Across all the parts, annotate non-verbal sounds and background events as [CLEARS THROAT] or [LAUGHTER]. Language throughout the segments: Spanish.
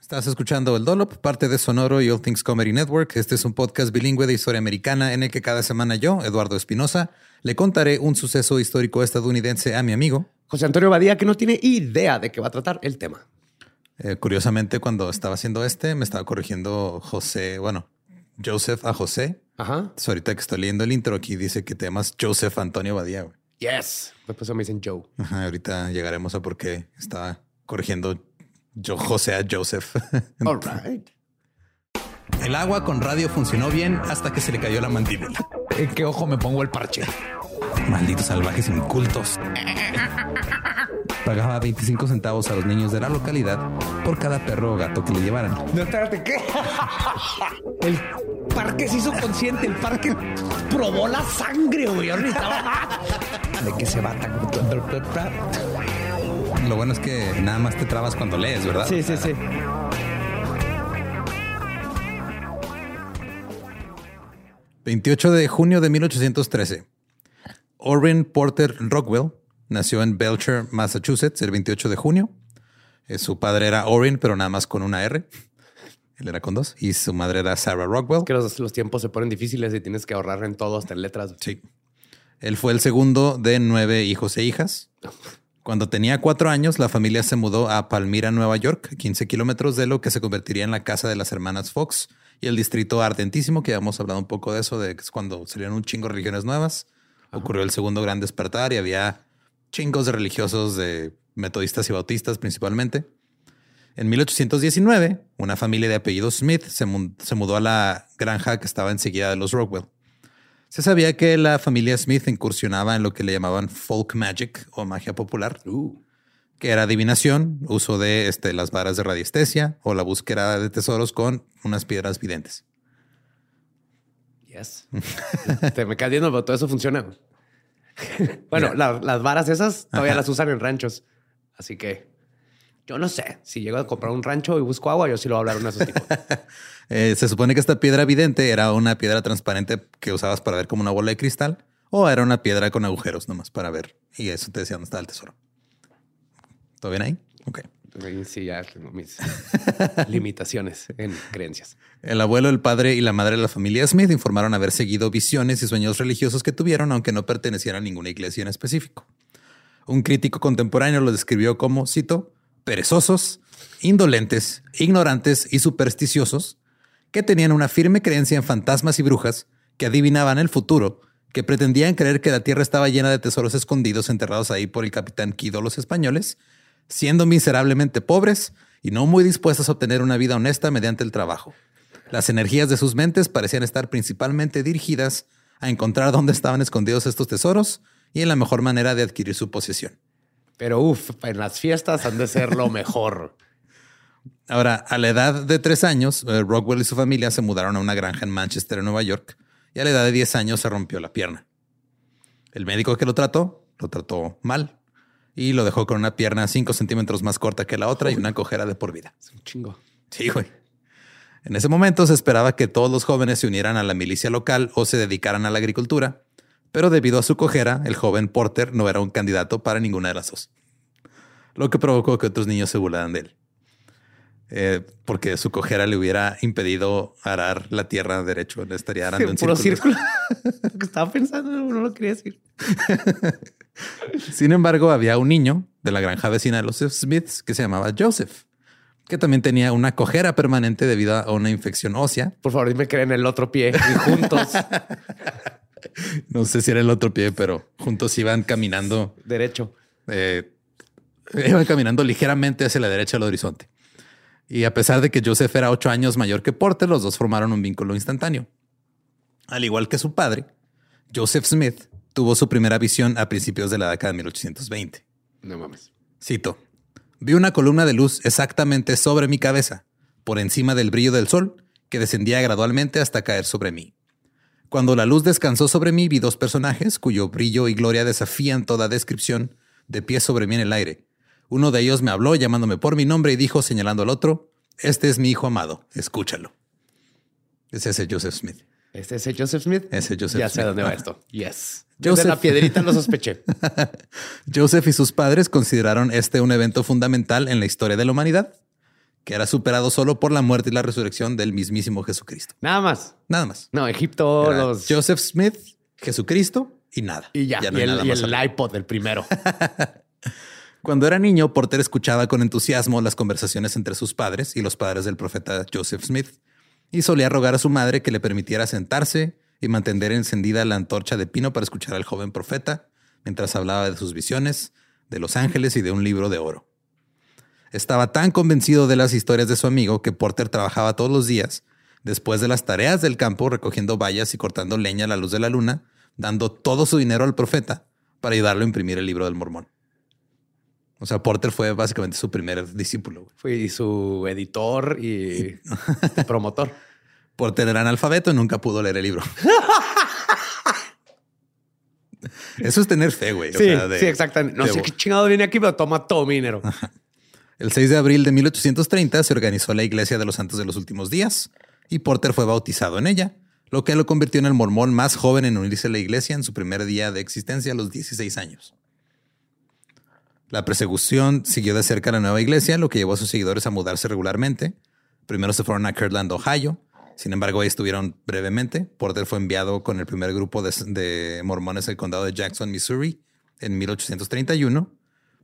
Estás escuchando El Dolop, parte de Sonoro y All Things Comedy Network. Este es un podcast bilingüe de historia americana en el que cada semana yo, Eduardo Espinosa, le contaré un suceso histórico estadounidense a mi amigo José Antonio Badía, que no tiene idea de qué va a tratar el tema. Eh, curiosamente, cuando estaba haciendo este, me estaba corrigiendo José, bueno, Joseph a José. Ajá. Ahorita que estoy leyendo el intro aquí dice que te llamas Joseph Antonio Badía. güey. Yes. Después me dicen Joe. Ajá, ahorita llegaremos a por qué estaba corrigiendo yo José a Joseph. [LAUGHS] All right. El agua con radio funcionó bien hasta que se le cayó la mandíbula. ¿En qué ojo me pongo el parche? Malditos salvajes incultos. [LAUGHS] Pagaba 25 centavos a los niños de la localidad por cada perro o gato que le llevaran. No, espérate, ¿qué? [LAUGHS] El parque se hizo consciente. El parque probó la sangre, güey. Ahora necesitaba- ¿De qué se va tan... Lo bueno es que nada más te trabas cuando lees, ¿verdad? Sí, sí, sí. – 28 de junio de 1813. Orrin Porter Rockwell nació en Belcher, Massachusetts, el 28 de junio. Eh, Su padre era Orrin, pero nada más con una R. Él era con dos. Y su madre era Sarah Rockwell. Que los, los tiempos se ponen difíciles y tienes que ahorrar en todo, hasta en letras. Sí. Él fue el segundo de nueve hijos e hijas. [LAUGHS] Cuando tenía cuatro años, la familia se mudó a Palmyra, Nueva York, 15 kilómetros de lo que se convertiría en la casa de las hermanas Fox y el distrito ardentísimo, que hemos hablado un poco de eso, de que es cuando salieron un chingo de religiones nuevas. Ocurrió el segundo gran despertar y había chingos de religiosos de metodistas y bautistas principalmente. En 1819, una familia de apellido Smith se mudó a la granja que estaba enseguida de los Rockwell. Se sabía que la familia Smith incursionaba en lo que le llamaban folk magic o magia popular, Uh, que era adivinación, uso de este, las varas de radiestesia o la búsqueda de tesoros con unas piedras videntes. yes. [LAUGHS] Te me caes viendo, pero todo eso funciona. [LAUGHS] bueno, la- las varas esas todavía las usan en ranchos. Así que yo no sé. Si llego a comprar un rancho y busco agua, yo sí lo voy a hablar uno de esos tipos. [LAUGHS] Eh, se supone que esta piedra vidente era una piedra transparente que usabas para ver como una bola de cristal o era una piedra con agujeros nomás para ver. Y eso te decía dónde estaba el tesoro. ¿Todo bien ahí? Ok. Sí, ya tengo mis [LAUGHS] limitaciones en creencias. El abuelo, el padre y la madre de la familia Smith informaron haber seguido visiones y sueños religiosos que tuvieron, aunque no pertenecieran a ninguna iglesia en específico. Un crítico contemporáneo lo describió como, cito, perezosos, indolentes, ignorantes y supersticiosos, que tenían una firme creencia en fantasmas y brujas, que adivinaban el futuro, que pretendían creer que la tierra estaba llena de tesoros escondidos enterrados ahí por el capitán Kido los españoles, siendo miserablemente pobres y no muy dispuestos a obtener una vida honesta mediante el trabajo. Las energías de sus mentes parecían estar principalmente dirigidas a encontrar dónde estaban escondidos estos tesoros y en la mejor manera de adquirir su posesión. Pero uff, en las fiestas han de ser lo mejor. [LAUGHS] Ahora, a la edad de tres años, eh, Rockwell y su familia se mudaron a una granja en Manchester, en Nueva York, y a la edad de 10 años se rompió la pierna. El médico que lo trató, lo trató mal y lo dejó con una pierna 5 centímetros más corta que la otra y una cojera de por vida. Es un chingo. Sí, güey. En ese momento se esperaba que todos los jóvenes se unieran a la milicia local o se dedicaran a la agricultura, pero debido a su cojera, el joven Porter no era un candidato para ninguna de las dos, lo que provocó que otros niños se burlaran de él. Eh, porque su cojera le hubiera impedido arar la tierra derecho, le estaría arando en Puro círculo. [LAUGHS] Lo que Estaba pensando, no lo quería decir. [LAUGHS] Sin embargo, había un niño de la granja vecina de los Smiths que se llamaba Joseph, que también tenía una cojera permanente debido a una infección ósea. Por favor, dime que era en el otro pie y juntos. [LAUGHS] No sé si era el otro pie, pero juntos iban caminando, Derecho. eh, iban caminando ligeramente hacia la derecha del horizonte. Y a pesar de que Joseph era ocho años mayor que Porter, los dos formaron un vínculo instantáneo. Al igual que su padre, Joseph Smith tuvo su primera visión a principios de la década de 1820. No mames. Cito. Vi una columna de luz exactamente sobre mi cabeza, por encima del brillo del sol, que descendía gradualmente hasta caer sobre mí. Cuando la luz descansó sobre mí, vi dos personajes cuyo brillo y gloria desafían toda descripción, de pie sobre mí en el aire. Uno de ellos me habló llamándome por mi nombre y dijo, señalando al otro, Este es mi hijo amado, escúchalo. Es ese Joseph Smith. ¿Este es el Joseph Smith? Ese Joseph Ya sé Smith. dónde va esto. [LAUGHS] Yes. Yo Joseph. de la piedrita lo sospeché. [LAUGHS] Joseph y sus padres consideraron este un evento fundamental en la historia de la humanidad, que era superado solo por la muerte y la resurrección del mismísimo Jesucristo. Nada más. Nada más. No, Egipto, Era los... Joseph Smith, Jesucristo y nada. Y ya. no y el, nada y más el arriba. iPod, el primero. [LAUGHS] Cuando era niño, Porter escuchaba con entusiasmo las conversaciones entre sus padres y los padres del profeta Joseph Smith y solía rogar a su madre que le permitiera sentarse y mantener encendida la antorcha de pino para escuchar al joven profeta mientras hablaba de sus visiones, de los ángeles y de un libro de oro. Estaba tan convencido de las historias de su amigo que Porter trabajaba todos los días, después de las tareas del campo, recogiendo bayas y cortando leña a la luz de la luna, dando todo su dinero al profeta para ayudarlo a imprimir el libro del mormón. O sea, Porter fue básicamente su primer discípulo. Fui su editor y [LAUGHS] promotor. Porter era analfabeto y nunca pudo leer el libro. [LAUGHS] Eso es tener fe, güey. O Sí, sea, de- sí, exactamente. No sé qué chingado viene aquí, pero toma todo mi dinero. El 6 de abril de 1830 se organizó la Iglesia de los Santos de los Últimos Días y Porter fue bautizado en ella, lo que lo convirtió en el mormón más joven en unirse a la iglesia en su primer día de existencia a los 16 años. La persecución siguió de cerca a la nueva iglesia, lo que llevó a sus seguidores a mudarse regularmente. Primero se fueron a Kirtland, Ohio. Sin embargo, ahí estuvieron brevemente. Porter fue enviado con el primer grupo de, de mormones al condado de Jackson, Missouri, en 1831,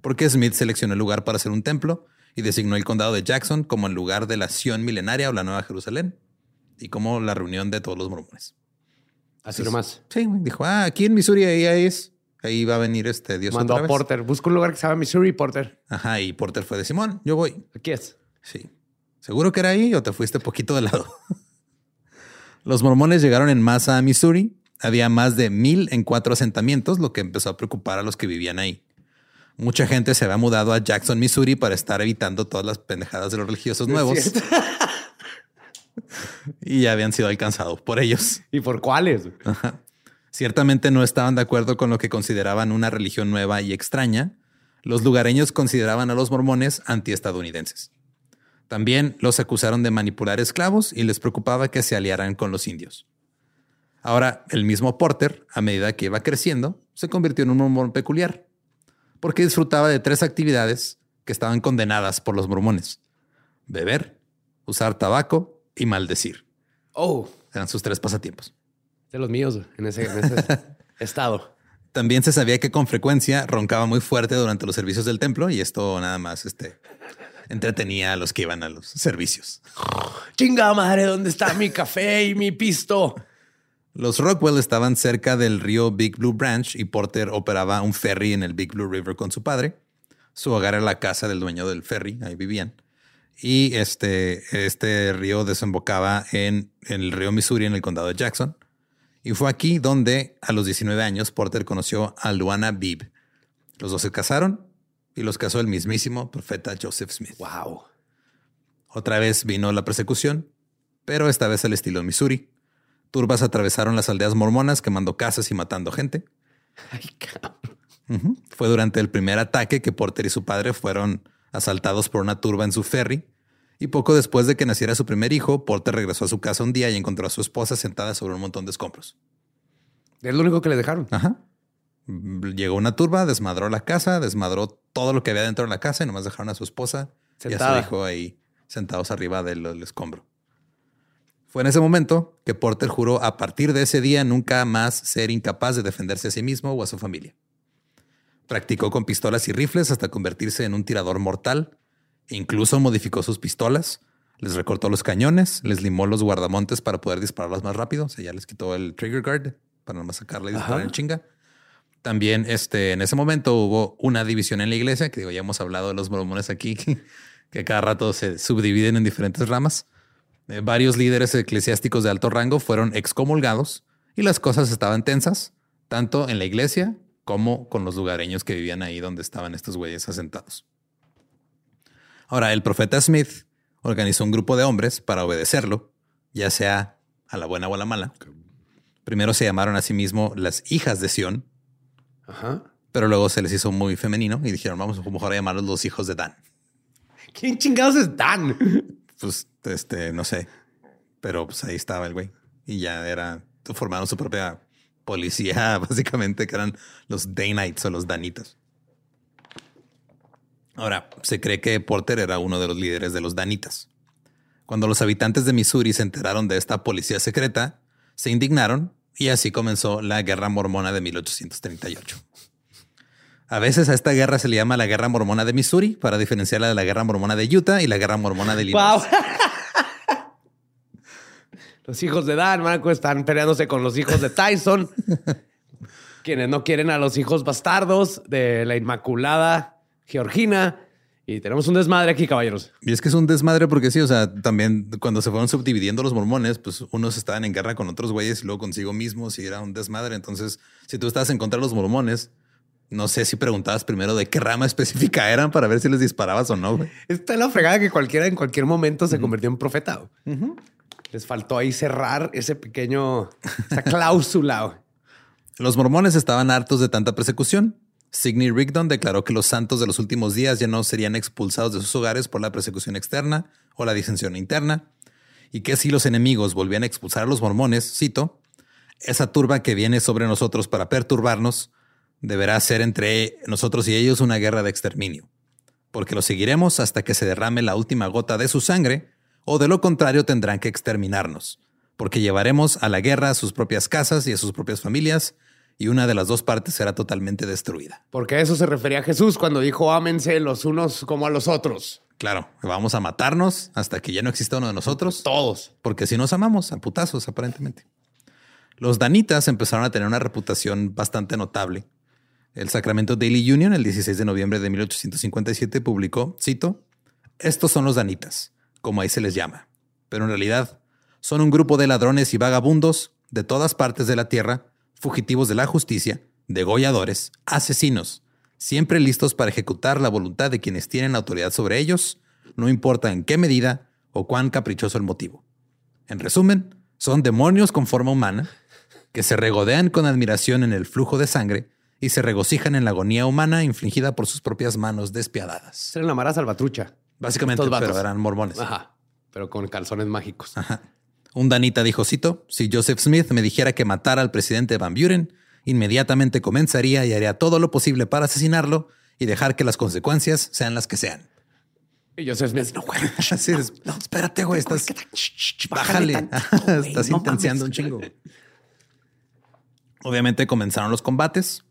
porque Smith seleccionó el lugar para hacer un templo y designó el condado de Jackson como el lugar de la Sion milenaria o la Nueva Jerusalén y como la reunión de todos los mormones. Así nomás. Sí, dijo, ah, aquí en Missouri ahí es. Ahí va a venir este Dios Mandó otra a. Porter. Busca un lugar que se llama Missouri, Porter. Ajá, y Porter fue de Simón, yo voy. Aquí es. Sí. ¿Seguro que era ahí o te fuiste poquito de lado? [LAUGHS] Los mormones llegaron en masa a Missouri. Había más de mil en cuatro asentamientos, lo que empezó a preocupar a los que vivían ahí. Mucha gente se había mudado a Jackson, Missouri para estar evitando todas las pendejadas de los religiosos nuevos [LAUGHS] y ya habían sido alcanzados por ellos. ¿Y por cuáles? Ciertamente no estaban de acuerdo con lo que consideraban una religión nueva y extraña. Los lugareños consideraban a los mormones antiestadounidenses. También los acusaron de manipular esclavos y les preocupaba que se aliaran con los indios. Ahora, el mismo Porter, a medida que iba creciendo, se convirtió en un mormón peculiar, porque disfrutaba de tres actividades que estaban condenadas por los mormones. Beber, usar tabaco y maldecir. Oh. Eran sus tres pasatiempos. De los míos en ese, en ese [LAUGHS] estado. También se sabía que con frecuencia roncaba muy fuerte durante los servicios del templo y esto nada más este, entretenía a los que iban a los servicios. Chinga madre, ¿dónde está mi café y mi pisto? Los Rockwell estaban cerca del río Big Blue Branch y Porter operaba un ferry en el Big Blue River con su padre. Su hogar era la casa del dueño del ferry, ahí vivían. Y este, este río desembocaba en, en el río Missouri en el condado de Jackson. Y fue aquí donde a los 19 años Porter conoció a Luana Bibb. Los dos se casaron y los casó el mismísimo profeta Joseph Smith. Wow. Otra vez vino la persecución, pero esta vez al estilo Missouri. Turbas atravesaron las aldeas mormonas quemando casas y matando gente. Ay, cabrón. Fue durante el primer ataque que Porter y su padre fueron asaltados por una turba en su ferry. Y poco después de que naciera su primer hijo, Porter regresó a su casa un día y encontró a su esposa sentada sobre un montón de escombros. Es lo único que le dejaron. Ajá. Llegó una turba, desmadró la casa, desmadró todo lo que había dentro de la casa y nomás dejaron a su esposa y a su hijo ahí sentados arriba del, del escombro. Fue en ese momento que Porter juró a partir de ese día nunca más ser incapaz de defenderse a sí mismo o a su familia. Practicó con pistolas y rifles hasta convertirse en un tirador mortal. E incluso modificó sus pistolas, les recortó los cañones, les limó los guardamontes para poder dispararlas más rápido. O sea, ya les quitó el trigger guard para nomás sacarla y disparar en chinga. También este, en ese momento hubo una división en la iglesia, que digo, ya hemos hablado de los mormones aquí, [LAUGHS] que cada rato se subdividen en diferentes ramas. Eh, varios líderes eclesiásticos de alto rango fueron excomulgados y las cosas estaban tensas, tanto en la iglesia como con los lugareños que vivían ahí donde estaban estos güeyes asentados. Ahora, el profeta Smith organizó un grupo de hombres para obedecerlo, ya sea a la buena o a la mala. Primero se llamaron a sí mismo las hijas de Sión, Ajá. pero luego se les hizo muy femenino y dijeron, vamos a mejor a llamarlos los hijos de Dan. ¿Quién chingados es Dan? Pues, este, no sé, pero pues ahí estaba el güey y ya era, formaron su propia policía, [LAUGHS] básicamente, que eran los Danites o los Danitas. Ahora, se cree que Porter era uno de los líderes de los Danitas. Cuando los habitantes de Missouri se enteraron de esta policía secreta, se indignaron y así comenzó la Guerra Mormona de 1838. A veces a esta guerra se le llama la Guerra Mormona de Missouri para diferenciarla de la Guerra Mormona de Utah y la Guerra Mormona de Illinois. Wow. [LAUGHS] los hijos de Dan, Marco, están peleándose con los hijos de Tyson, [LAUGHS] quienes no quieren a los hijos bastardos de la Inmaculada Georgina. Y tenemos un desmadre aquí, caballeros. Y es que es un desmadre porque sí, o sea, también cuando se fueron subdividiendo los mormones, pues unos estaban en guerra con otros güeyes y luego consigo mismos y era un desmadre. Entonces, si tú estabas en contra de los mormones, no sé si preguntabas primero de qué rama específica eran para ver si les disparabas o no. güey. Esta es la fregada que cualquiera en cualquier momento se convirtió en profeta. Les faltó ahí cerrar ese pequeño, esa cláusula. Los mormones estaban hartos de tanta persecución. Sidney Rigdon declaró que los santos de los últimos días ya no serían expulsados de sus hogares por la persecución externa o la disensión interna, y que si los enemigos volvían a expulsar a los mormones, cito, esa turba que viene sobre nosotros para perturbarnos deberá ser entre nosotros y ellos una guerra de exterminio, porque los seguiremos hasta que se derrame la última gota de su sangre, o de lo contrario tendrán que exterminarnos, porque llevaremos a la guerra a sus propias casas y a sus propias familias, y una de las dos partes será totalmente destruida. Porque a eso se refería Jesús cuando dijo ámense los unos como a los otros. Claro, vamos a matarnos hasta que ya no exista uno de nosotros. Todos. Porque si nos amamos, a putazos, aparentemente. Los danitas empezaron a tener una reputación bastante notable. El Sacramento Daily Union, el 16 de noviembre de 1857, publicó, cito, Estos son los danitas, como ahí se les llama. Pero en realidad son un grupo de ladrones y vagabundos de todas partes de la tierra, fugitivos de la justicia, degolladores, asesinos, siempre listos para ejecutar la voluntad de quienes tienen autoridad sobre ellos, no importa en qué medida o cuán caprichoso el motivo. En resumen, son demonios con forma humana que se regodean con admiración en el flujo de sangre y se regocijan en la agonía humana infligida por sus propias manos despiadadas. Era la Mara Salvatrucha. Básicamente, pero eran mormones. Ajá. Pero con calzones mágicos. Un danita dijo, cito, si Joseph Smith me dijera que matara al presidente Van Buren, inmediatamente comenzaría y haría todo lo posible para asesinarlo y dejar que las consecuencias sean las que sean. Y Joseph Smith, no, güey. [LAUGHS] Así es. No, espérate, güey. Estás, Bájale. bájale. [LAUGHS] tantito, güey, Estás no intenseando un chingo. Obviamente comenzaron los combates.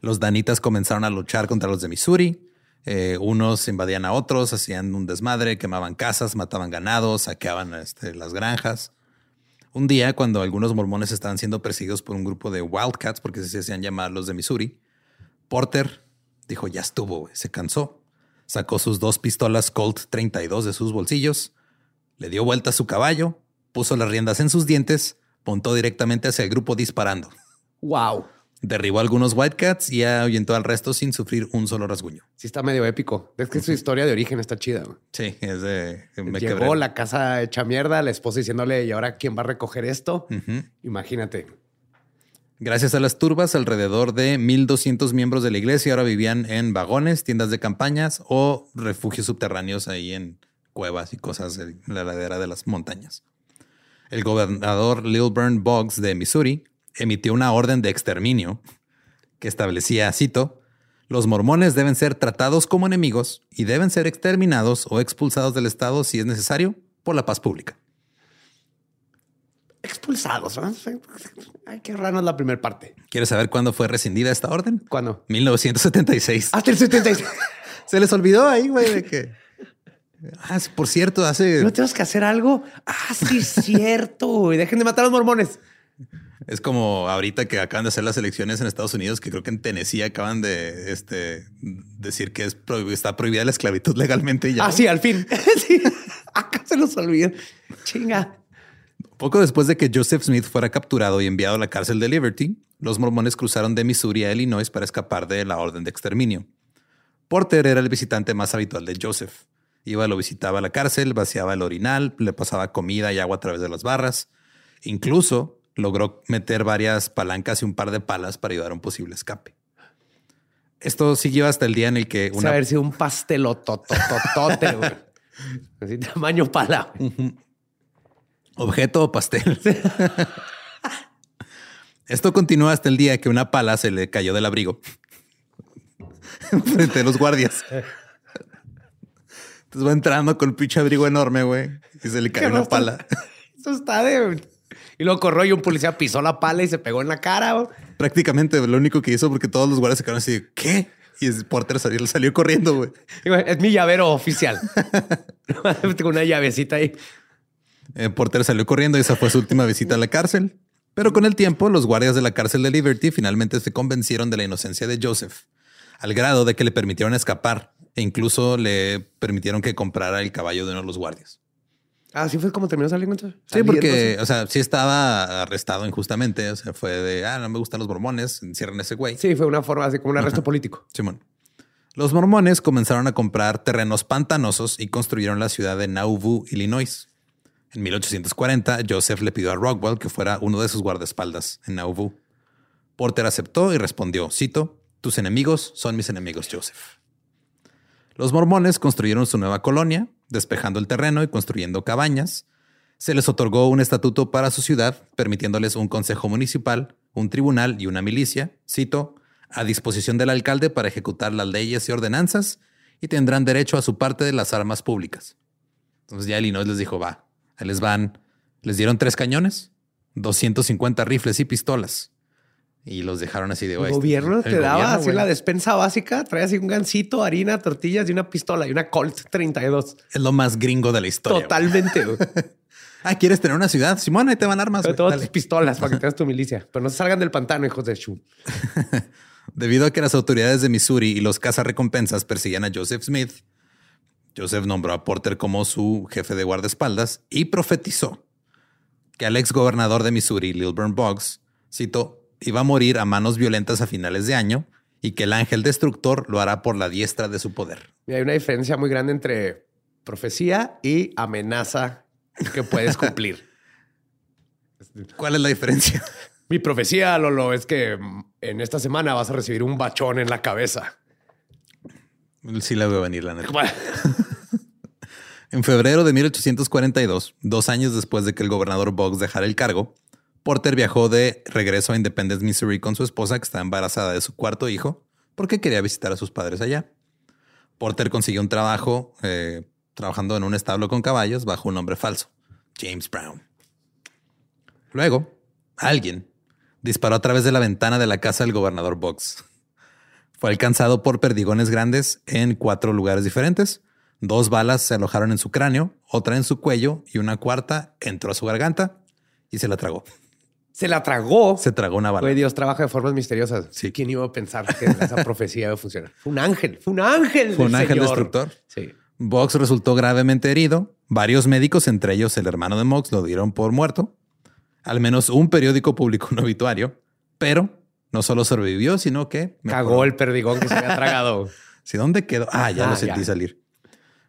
Los danitas comenzaron a luchar contra los de Missouri. Eh, unos invadían a otros, hacían un desmadre, quemaban casas, mataban ganados, saqueaban este, las granjas. Un día, cuando algunos mormones estaban siendo perseguidos por un grupo de Wildcats, porque se hacían llamar los de Missouri, Porter dijo, ya estuvo, güey", se cansó. Sacó sus dos pistolas Colt 32 de sus bolsillos, le dio vuelta a su caballo, puso las riendas en sus dientes, apuntó directamente hacia el grupo disparando. Wow. Derribó a algunos Whitecats y ahuyentó al resto sin sufrir un solo rasguño. Sí está medio épico. Es que su historia de origen está chida. Sí, es de... Me Llegó quebré. la casa hecha mierda, la esposa diciéndole, ¿y ahora quién va a recoger esto? Imagínate. Gracias a las turbas, alrededor de 1.200 miembros de la iglesia ahora vivían en vagones, tiendas de campañas o refugios subterráneos ahí en cuevas y cosas en la ladera de las montañas. El gobernador Lilburn Boggs de Missouri emitió una orden de exterminio que establecía, cito, los mormones deben ser tratados como enemigos y deben ser exterminados o expulsados del estado si es necesario por la paz pública. Expulsados. ¿no? Hay que ahorrarnos la primera parte. ¿Quieres saber cuándo fue rescindida esta orden? ¿Cuándo? 1976. Hasta el 76. [LAUGHS] Se les olvidó ahí, güey, de que. Ah, por cierto, hace. ¿No tenemos que hacer algo? Ah, sí, es cierto. Dejen de matar a los mormones. Es como ahorita que acaban de hacer las elecciones en Estados Unidos, que creo que en Tennessee acaban de este, decir que es prohib- está prohibida la esclavitud legalmente y ya. Ah, sí, al fin. [LAUGHS] sí. Acá se los olvidó. Chinga. Poco después de que Joseph Smith fuera capturado y enviado a la cárcel de Liberty, los mormones cruzaron de Missouri a Illinois para escapar de la orden de exterminio. Porter era el visitante más habitual de Joseph. Iba, lo visitaba a la cárcel, vaciaba el orinal, le pasaba comida y agua a través de las barras. Incluso logró meter varias palancas y un par de palas para ayudar a un posible escape. Esto siguió hasta el día en el que Una... una haber sido un pastelotototote, güey. [LAUGHS] Así tamaño pala. Objeto o pastel. [LAUGHS] Esto continuó hasta el día que una pala se le cayó del abrigo [LAUGHS] frente a los guardias. Entonces va entrando con el pinche abrigo enorme, güey, y se le cayó una pala. Eso está de... Y luego corrió y un policía pisó la pala y se pegó en la cara. Prácticamente lo único que hizo porque todos los guardias se quedaron así, ¿qué? Y el Porter salió, salió corriendo, güey. Es mi llavero oficial. [LAUGHS] Tengo una llavecita ahí. Eh, Porter salió corriendo y esa fue su última visita a la cárcel. Pero con el tiempo, los guardias de la cárcel de Liberty finalmente se convencieron de la inocencia de Joseph, al grado de que le permitieron escapar e incluso le permitieron que comprara el caballo de uno de los guardias. Así fue como terminó saliendo. Sí, porque, o sea, sí estaba arrestado injustamente. O sea, fue de, ah, no me gustan los mormones, encierren a ese güey. Sí, fue una forma así como un arresto político. Simón. Los mormones comenzaron a comprar terrenos pantanosos y construyeron la ciudad de Nauvoo, Illinois. En 1840, Joseph le pidió a Rockwell que fuera uno de sus guardaespaldas en Nauvoo. Porter aceptó y respondió, cito, tus enemigos son mis enemigos, Joseph. Los mormones construyeron su nueva colonia, despejando el terreno y construyendo cabañas. Se les otorgó un estatuto para su ciudad, permitiéndoles un consejo municipal, un tribunal y una milicia, cito, a disposición del alcalde para ejecutar las leyes y ordenanzas y tendrán derecho a su parte de las armas públicas. Entonces ya Illinois les dijo, va, ahí les van, les dieron tres cañones, 250 rifles y pistolas. Y los dejaron así de El "Güey, gobierno el te daba gobierno, así güey". la despensa básica, traía así un gancito, harina, tortillas y una pistola y una Colt 32. Es lo más gringo de la historia. Totalmente. güey. [LAUGHS] Ah, ¿quieres tener una ciudad? Simón, ahí te van armas. Pero todas tus pistolas para que [LAUGHS] tengas tu milicia. Pero no se salgan del pantano, hijos de Shu. [LAUGHS] Debido a que las autoridades de Missouri y los cazarrecompensas perseguían a Joseph Smith, Joseph nombró a Porter como su jefe de guardaespaldas y profetizó que al ex gobernador de Missouri, Lilburn Boggs, cito, iba a morir a manos violentas a finales de año y que el ángel destructor lo hará por la diestra de su poder. Y hay una diferencia muy grande entre profecía y amenaza que puedes cumplir. [LAUGHS] ¿Cuál es la diferencia? Mi profecía, Lolo, es que en esta semana vas a recibir un bachón en la cabeza. Sí la veo venir, la neta. [LAUGHS] En febrero de 1842, dos años después de que el gobernador Boggs dejara el cargo, Porter viajó de regreso a Independence, Missouri con su esposa que estaba embarazada de su cuarto hijo, porque quería visitar a sus padres allá. Porter consiguió un trabajo eh, trabajando en un establo con caballos bajo un nombre falso, James Brown. Luego, alguien disparó a través de la ventana de la casa del gobernador Boggs. Fue alcanzado por perdigones grandes en cuatro lugares diferentes. Dos balas se alojaron en su cráneo, otra en su cuello y una cuarta entró a su garganta y se la tragó. Se la tragó. Se tragó una bala. Güey, Dios trabaja de formas misteriosas. Sí. ¿Quién iba a pensar que esa [LAUGHS] profecía iba a funcionar? Fue un ángel. Fue un ángel. Fue un ángel Señor. destructor. Sí. Box resultó gravemente herido. Varios médicos, entre ellos el hermano de Mox, lo dieron por muerto. Al menos un periódico publicó un obituario, pero no solo sobrevivió, sino que Cagó el perdigón que se había tragado. [LAUGHS] ¿Sí, ¿Dónde quedó? Ah, ya Ah, lo sentí ya. salir.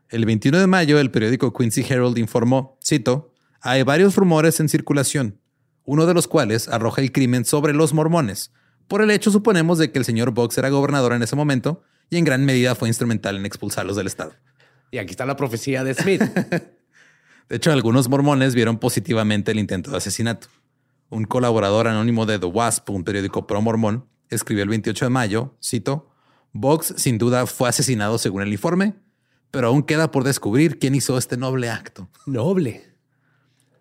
El 21 de mayo, el periódico Quincy Herald informó, cito, hay varios rumores en circulación, uno de los cuales arroja el crimen sobre los mormones. Por el hecho, suponemos de que el señor Box era gobernador en ese momento y en gran medida fue instrumental en expulsarlos del estado. Y aquí está la profecía de Smith. [LAUGHS] De hecho, algunos mormones vieron positivamente el intento de asesinato. Un colaborador anónimo de The Wasp, un periódico pro mormón, escribió el 28 de mayo, cito, Box sin duda fue asesinado según el informe, pero aún queda por descubrir quién hizo este noble acto. Noble.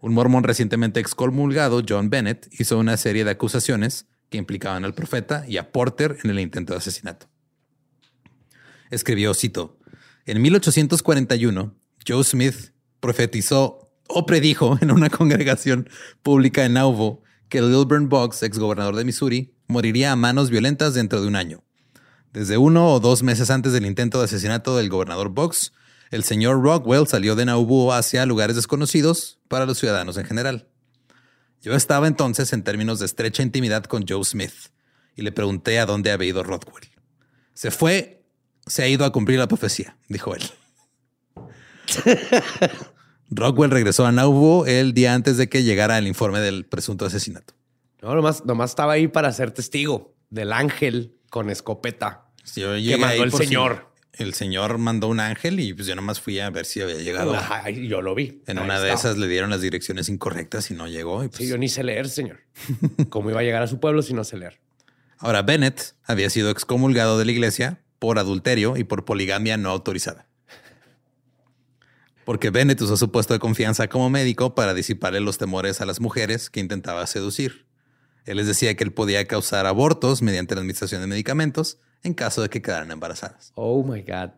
Un mormón recientemente excomulgado, John Bennett, hizo una serie de acusaciones que implicaban al profeta y a Porter en el intento de asesinato. Escribió, cito, en 1841, Joe Smith profetizó o predijo en una congregación pública en Nauvoo que Lilburn Boggs, exgobernador de Missouri, moriría a manos violentas dentro de un año. Desde uno o dos meses antes del intento de asesinato del gobernador Boggs, el señor Rockwell salió de Nauvoo hacia lugares desconocidos para los ciudadanos en general. Yo estaba entonces en términos de estrecha intimidad con Joe Smith y le pregunté a dónde había ido Rockwell. Se fue, se ha ido a cumplir la profecía, dijo él. [LAUGHS] Rockwell regresó a Nauvoo el día antes de que llegara el informe del presunto asesinato. No, nomás, nomás estaba ahí para ser testigo del ángel con escopeta. Yo Que mandó el señor. El señor mandó un ángel y pues yo nomás fui a ver si había llegado. Ajá, yo lo vi. En Ahí una de esas le dieron las direcciones incorrectas y no llegó. y, pues, Sí, yo ni sé leer, señor. [LAUGHS] ¿Cómo iba a llegar a su pueblo si no sé leer? Ahora, Bennett había sido excomulgado de la iglesia por adulterio y por poligamia no autorizada. Porque Bennett usó su puesto de confianza como médico para disiparle los temores a las mujeres que intentaba seducir. Él les decía que él podía causar abortos mediante la administración de medicamentos en caso de que quedaran embarazadas. Oh my God.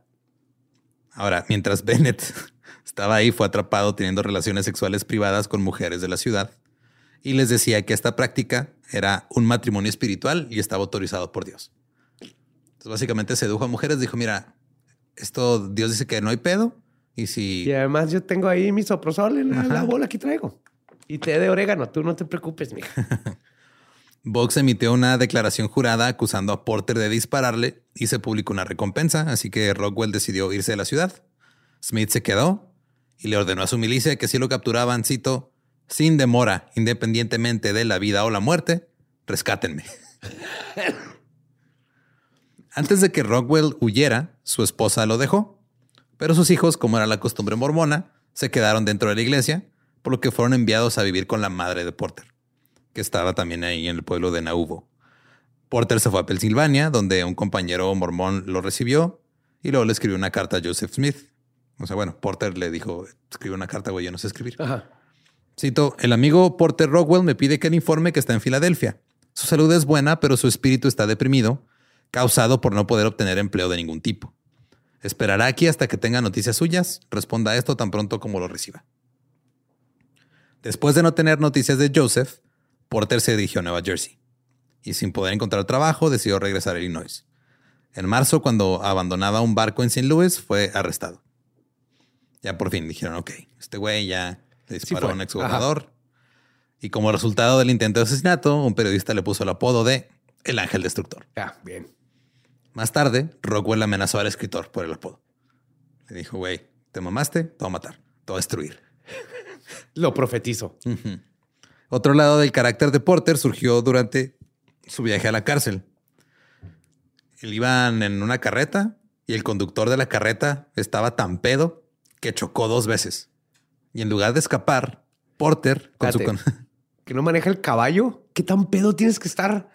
Ahora, mientras Bennett [LAUGHS] estaba ahí, fue atrapado teniendo relaciones sexuales privadas con mujeres de la ciudad y les decía que esta práctica era un matrimonio espiritual y estaba autorizado por Dios. Entonces, básicamente sedujo a mujeres, dijo, mira, esto Dios dice que no hay pedo y si... Y además yo tengo ahí mi soprosol en la, bola que traigo. Y té de orégano. Tú no te preocupes, mija. [LAUGHS] Vox emitió una declaración jurada acusando a Porter de dispararle y se publicó una recompensa, así que Rockwell decidió irse de la ciudad. Smith se quedó y le ordenó a su milicia que si lo capturaban, cito, sin demora, independientemente de la vida o la muerte, rescátenme. [LAUGHS] Antes de que Rockwell huyera, su esposa lo dejó, pero sus hijos, como era la costumbre mormona, se quedaron dentro de la iglesia, por lo que fueron enviados a vivir con la madre de Porter que estaba también ahí en el pueblo de Nauvoo. Porter se fue a Pensilvania, donde un compañero mormón lo recibió y luego le escribió una carta a Joseph Smith. O sea, bueno, Porter le dijo, escribe una carta, güey, yo no sé escribir. Ajá. Cito, el amigo Porter Rockwell me pide que le informe que está en Filadelfia. Su salud es buena, pero su espíritu está deprimido, causado por no poder obtener empleo de ningún tipo. Esperará aquí hasta que tenga noticias suyas. Responda a esto tan pronto como lo reciba. Después de no tener noticias de Joseph, Porter se dirigió a Nueva Jersey y sin poder encontrar trabajo decidió regresar a Illinois. En marzo, cuando abandonaba un barco en St. Louis, fue arrestado. Ya por fin dijeron, ok, este güey ya le disparó a un exgobernador. Y como resultado del intento de asesinato, un periodista le puso el apodo de El Ángel Destructor. Ya, bien. Más tarde, Rockwell amenazó al escritor por el apodo. Le dijo, güey, te mamaste, te voy a matar, te voy a destruir. Lo profetizo. Otro lado del carácter de Porter surgió durante su viaje a la cárcel. Él iban en una carreta y el conductor de la carreta estaba tan pedo que chocó dos veces. Y en lugar de escapar, Porter con su con- [LAUGHS] Que no maneja el caballo. ¿Qué tan pedo tienes que estar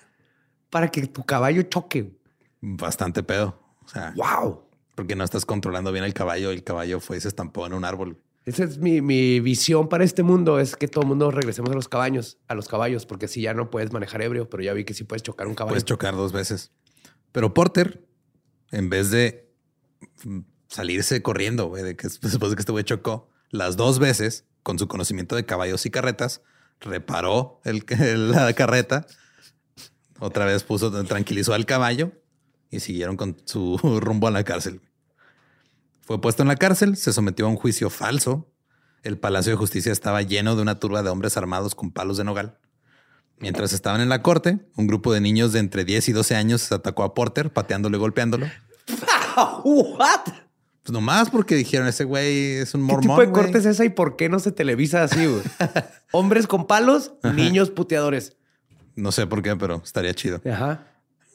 para que tu caballo choque? Bastante pedo. O sea, ¡Wow! porque no estás controlando bien el caballo. El caballo fue y se estampó en un árbol. Esa es mi, mi visión para este mundo, es que todo el mundo regresemos a los caballos, a los caballos, porque si ya no puedes manejar ebrio, pero ya vi que sí puedes chocar un caballo. Puedes chocar dos veces. Pero Porter, en vez de mm, salirse corriendo, de que [LAUGHS] después de que este chocó las dos veces con su conocimiento de caballos y carretas, reparó [LAUGHS] la carreta, otra vez puso, tranquilizó al caballo y siguieron con su [LAUGHS] rumbo a la cárcel. Fue puesto en la cárcel, se sometió a un juicio falso. El Palacio de Justicia estaba lleno de una turba de hombres armados con palos de nogal. Mientras estaban en la corte, un grupo de niños de entre 10 y 12 años atacó a Porter, pateándolo y golpeándolo. [LAUGHS] ¿What? Pues nomás porque dijeron, ese güey es un ¿Qué mormón. tipo de güey". corte es esa y por qué no se televisa así, güey? [LAUGHS] Hombres con palos, niños puteadores. No sé por qué, pero estaría chido. Ajá.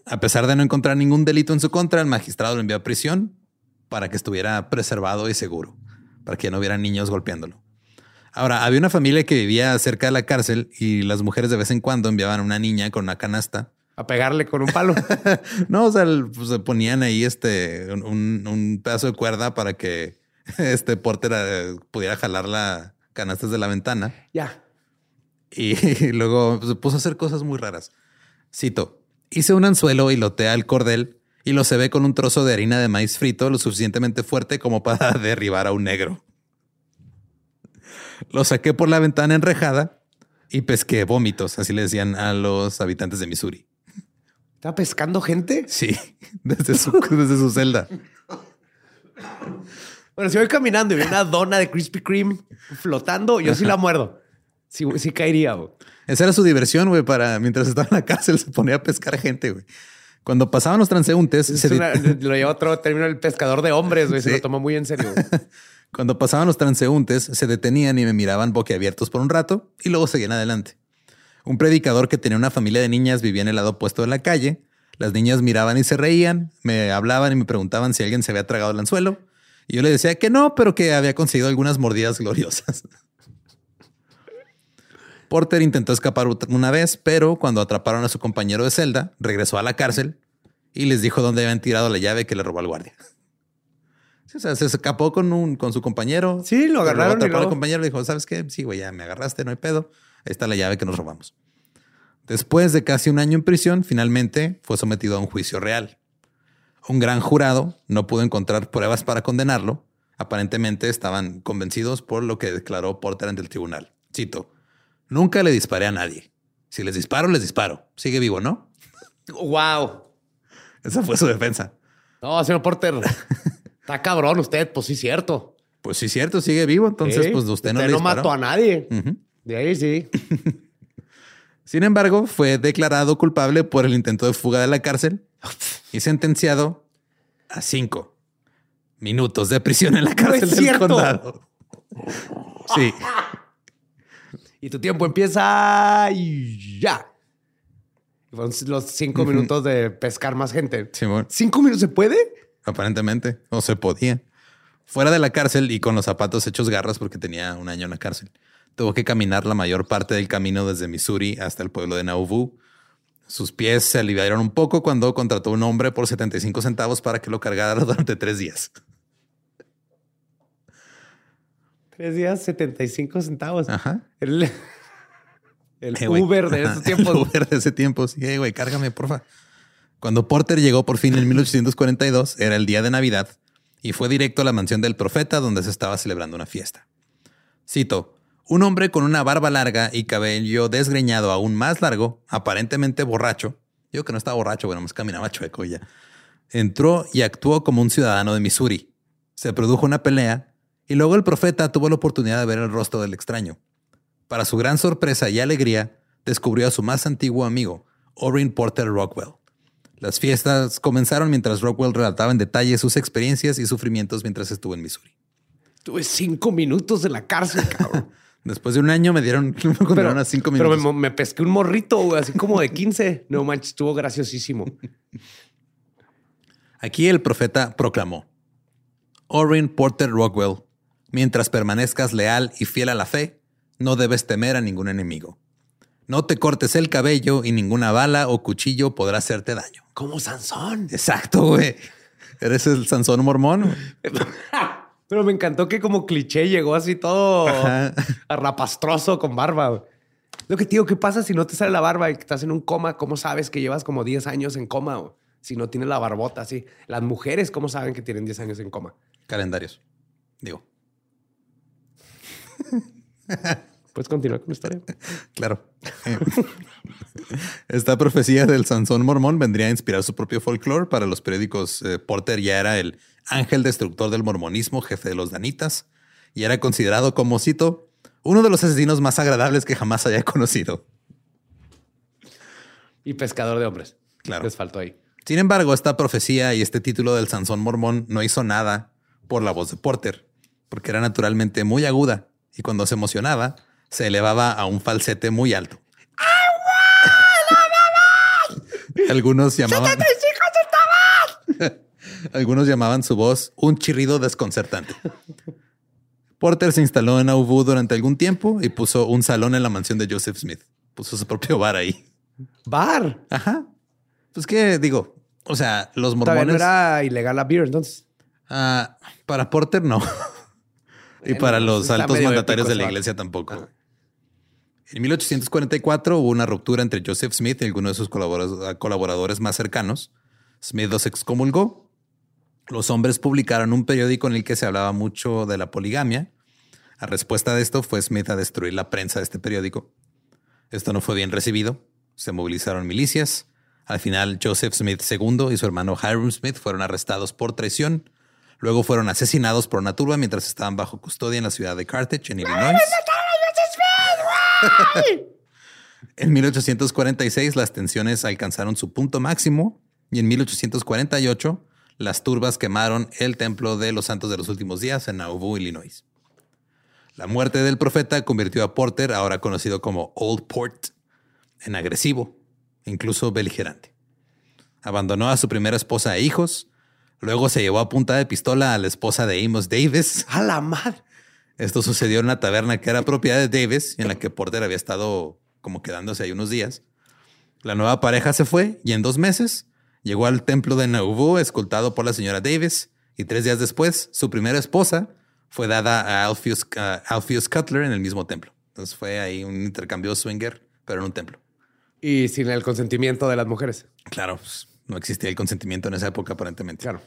A pesar de no encontrar ningún delito en su contra, el magistrado lo envió a prisión para que estuviera preservado y seguro, para que no hubiera niños golpeándolo. Ahora, había una familia que vivía cerca de la cárcel y las mujeres de vez en cuando enviaban a una niña con una canasta. A pegarle con un palo. [LAUGHS] No, o sea, pues, se ponían ahí este un, un pedazo de cuerda para que [LAUGHS] este porter eh, pudiera jalar la canastas de la ventana. ya. [LAUGHS] Y, luego pues, se puso a hacer cosas muy raras. Cito, hice un anzuelo y lotea el cordel y lo se ve con un trozo de harina de maíz frito lo suficientemente fuerte como para [LAUGHS] derribar a un negro. Lo saqué por la ventana enrejada y pesqué vómitos, así le decían a los habitantes de Missouri. ¿Estaba pescando gente? Sí, [LAUGHS] desde su, desde su celda. Bueno, si voy caminando y veo una dona de Krispy Kreme flotando, yo sí la muerdo. Sí, sí caería. Esa era su diversión, güey, para mientras estaba en la cárcel se ponía a pescar gente, güey. Cuando pasaban los transeúntes, Es se una- [LAUGHS] lo lleva otro término el pescador de hombres, güey. Se lo toma muy en serio. [LAUGHS] Cuando pasaban los transeúntes, se detenían y me miraban boquiabiertos por un rato y luego seguían adelante. Un predicador que tenía una familia de niñas vivía en el lado opuesto de la calle. Las niñas miraban y se reían, me hablaban y me preguntaban si alguien se había tragado el anzuelo. Y yo le decía que no, pero que había conseguido algunas mordidas gloriosas. [LAUGHS] Porter intentó escapar una vez, pero cuando atraparon a su compañero de celda, regresó a la cárcel y les dijo dónde habían tirado la llave que le robó al guardia. Sí, o sea, se escapó con, un, con su compañero. Sí, lo agarraron y atrapó al compañero le dijo, ¿sabes qué? Sí, güey, ya me agarraste, no hay pedo. Ahí está la llave que nos robamos. Después de casi un año en prisión, finalmente fue sometido a un juicio real. Un gran jurado no pudo encontrar pruebas para condenarlo. Aparentemente estaban convencidos por lo que declaró Porter ante el tribunal. Cito, nunca le disparé a nadie. Si les disparo, les disparo. Sigue vivo, ¿no? wow. Esa fue su defensa. No, señor Porter. Está cabrón usted, pues sí, cierto. Pues sí, cierto, sigue vivo. Entonces, Sí. pues usted no le no disparó. mató a nadie. De ahí sí. [LAUGHS] Sin embargo, fue declarado culpable por el intento de fuga de la cárcel y sentenciado a cinco minutos de prisión en la cárcel del cierto. condado. Sí, [LAUGHS] Y tu tiempo empieza y ya. Fueron los cinco minutos de pescar más gente. ¿Cinco minutos se puede? aparentemente, o se podía. Fuera de la cárcel y con los zapatos hechos garras porque tenía un año en la cárcel. Tuvo que caminar la mayor parte del camino desde Missouri hasta el pueblo de Nauvoo. Sus pies se aliviaron un poco cuando contrató a un hombre por 75 centavos para que lo cargara [LAUGHS] durante tres días. Tres días, 75 centavos. Ajá. El. Uber de esos tiempos. El Uber de ese tiempo. Sí, güey, cárgame, porfa. Cuando Porter llegó por fin en 1842, era el día de Navidad y fue directo a la mansión del profeta donde se estaba celebrando una fiesta. Cito, un hombre con una barba larga y cabello desgreñado aún más largo, aparentemente borracho, digo que no estaba borracho, bueno, más caminaba chueco ya, entró y actuó como un ciudadano de Missouri. Se produjo una pelea y luego el profeta tuvo la oportunidad de ver el rostro del extraño. Para su gran sorpresa y alegría, descubrió a su más antiguo amigo, Orrin Porter Rockwell. Las fiestas comenzaron mientras Rockwell relataba en detalle sus experiencias y sufrimientos mientras estuvo en Missouri. Tuve cinco minutos en la cárcel, cabrón. [LAUGHS] Después de un año me dieron, [LAUGHS] me condenaron a cinco minutos. Pero me, me pesqué un morrito, güey, así como de 15. No manches, estuvo graciosísimo. Aquí el profeta proclamó: Orrin Porter Rockwell, mientras permanezcas leal y fiel a la fe, no debes temer a ningún enemigo. No te cortes el cabello y ninguna bala o cuchillo podrá hacerte daño. Como Sansón. Exacto, güey. Eres el Sansón mormón. [LAUGHS] Pero me encantó que como cliché llegó así todo arrapastroso con barba. Lo que digo, ¿qué pasa si no te sale la barba y estás en un coma? ¿Cómo sabes que llevas como 10 años en coma? Si no tienes la barbota así. Las mujeres, ¿cómo saben que tienen 10 años en coma? Calendarios. Digo. ¿Puedes continuar con la historia? Claro. [LAUGHS] Esta profecía del Sansón mormón vendría a inspirar su propio folclore para los periódicos. Eh, Porter ya era el ángel destructor del mormonismo, jefe de los danitas, y era considerado como, cito, uno de los asesinos más agradables que jamás haya conocido. Y pescador de hombres. Claro. Les faltó ahí. Sin embargo, esta profecía y este título del Sansón mormón no hizo nada por la voz de Porter, porque era naturalmente muy aguda y cuando se emocionaba se elevaba a un falsete muy alto. Algunos llamaban. [LAUGHS] Algunos llamaban su voz un chirrido desconcertante. Porter se instaló en Nauvoo durante algún tiempo y puso un salón en la mansión de Joseph Smith. Puso su propio bar ahí. ¿Bar? Ajá. Pues que digo, o sea, los mormones. no era ilegal la beer, entonces. Ah, para Porter no. Y para los altos mandatarios épico de la iglesia tampoco. Ajá. En 1844 hubo una ruptura entre Joseph Smith y algunos de sus colabora- colaboradores más cercanos. Smith los excomulgó. Los hombres publicaron un periódico en el que se hablaba mucho de la poligamia. A respuesta de esto fue Smith a destruir la prensa de este periódico. Esto no fue bien recibido. Se movilizaron milicias. Al final, Joseph Smith II y su hermano Hiram Smith fueron arrestados por traición. Luego fueron asesinados por una turba mientras estaban bajo custodia en la ciudad de Carthage, en Illinois. En 1846 las tensiones alcanzaron su punto máximo y en 1848 las turbas quemaron el templo de los santos de los últimos días en Nauvoo, Illinois. La muerte del profeta convirtió a Porter, ahora conocido como Old Port, en agresivo, incluso beligerante. Abandonó a su primera esposa e hijos, luego se llevó a punta de pistola a la esposa de Amos Davis, ¡A la madre! esto sucedió en una taberna que era propiedad de Davis y en la que Porter había estado como quedándose ahí unos días. La nueva pareja se fue y en dos meses llegó al templo de Nauvoo escoltado por la señora Davis y tres días después su primera esposa fue dada a Alpheus, a Alpheus Cutler en el mismo templo. Entonces fue ahí un intercambio swinger, pero en un templo. Y sin el consentimiento de las mujeres. Claro, pues, no existía el consentimiento en esa época aparentemente. Claro.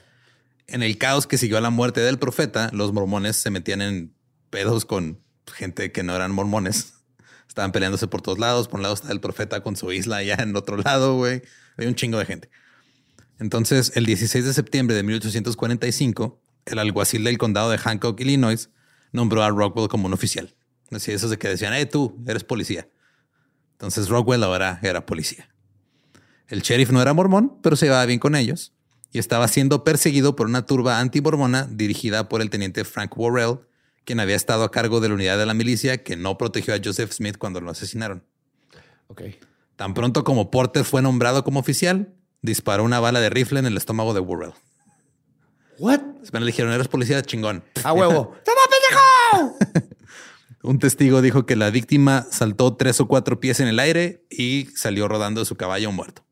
En el caos que siguió a la muerte del profeta, los mormones se metían en pedos con gente que no eran mormones. [LAUGHS] Estaban peleándose por todos lados. Por un lado está el profeta con su isla allá en otro lado, güey. Hay un chingo de gente. Entonces, el 16 de septiembre de 1845, el alguacil del condado de Hancock, Illinois, nombró a Rockwell como un oficial. Así esos de que decían, eh, tú eres policía. Entonces Rockwell ahora era policía. El sheriff no era mormón, pero se llevaba bien con ellos y estaba siendo perseguido por una turba anti-mormona dirigida por el teniente Frank Worrell, quien había estado a cargo de la unidad de la milicia que no protegió a Joseph Smith cuando lo asesinaron. Tan pronto como Porter fue nombrado como oficial, disparó una bala de rifle en el estómago de Worrell. ¿What? Apenas le dijeron, eres policía chingón. A huevo. [LAUGHS] Un testigo dijo que la víctima saltó tres o cuatro pies en el aire y salió rodando de su caballo muerto.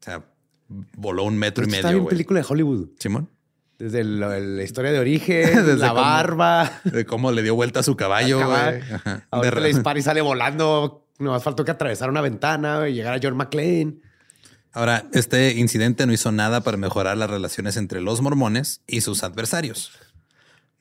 O sea, voló un metro y Está medio. bien güey. película de Hollywood. Simón. Desde la, la historia de origen, [LAUGHS] Desde la cómo- barba. De cómo le dio vuelta a su caballo. al güey. De- le dispara y sale volando. No faltó que atravesara una ventana y llegar a John McClane. Ahora, este incidente no hizo nada para mejorar las relaciones entre los mormones y sus adversarios.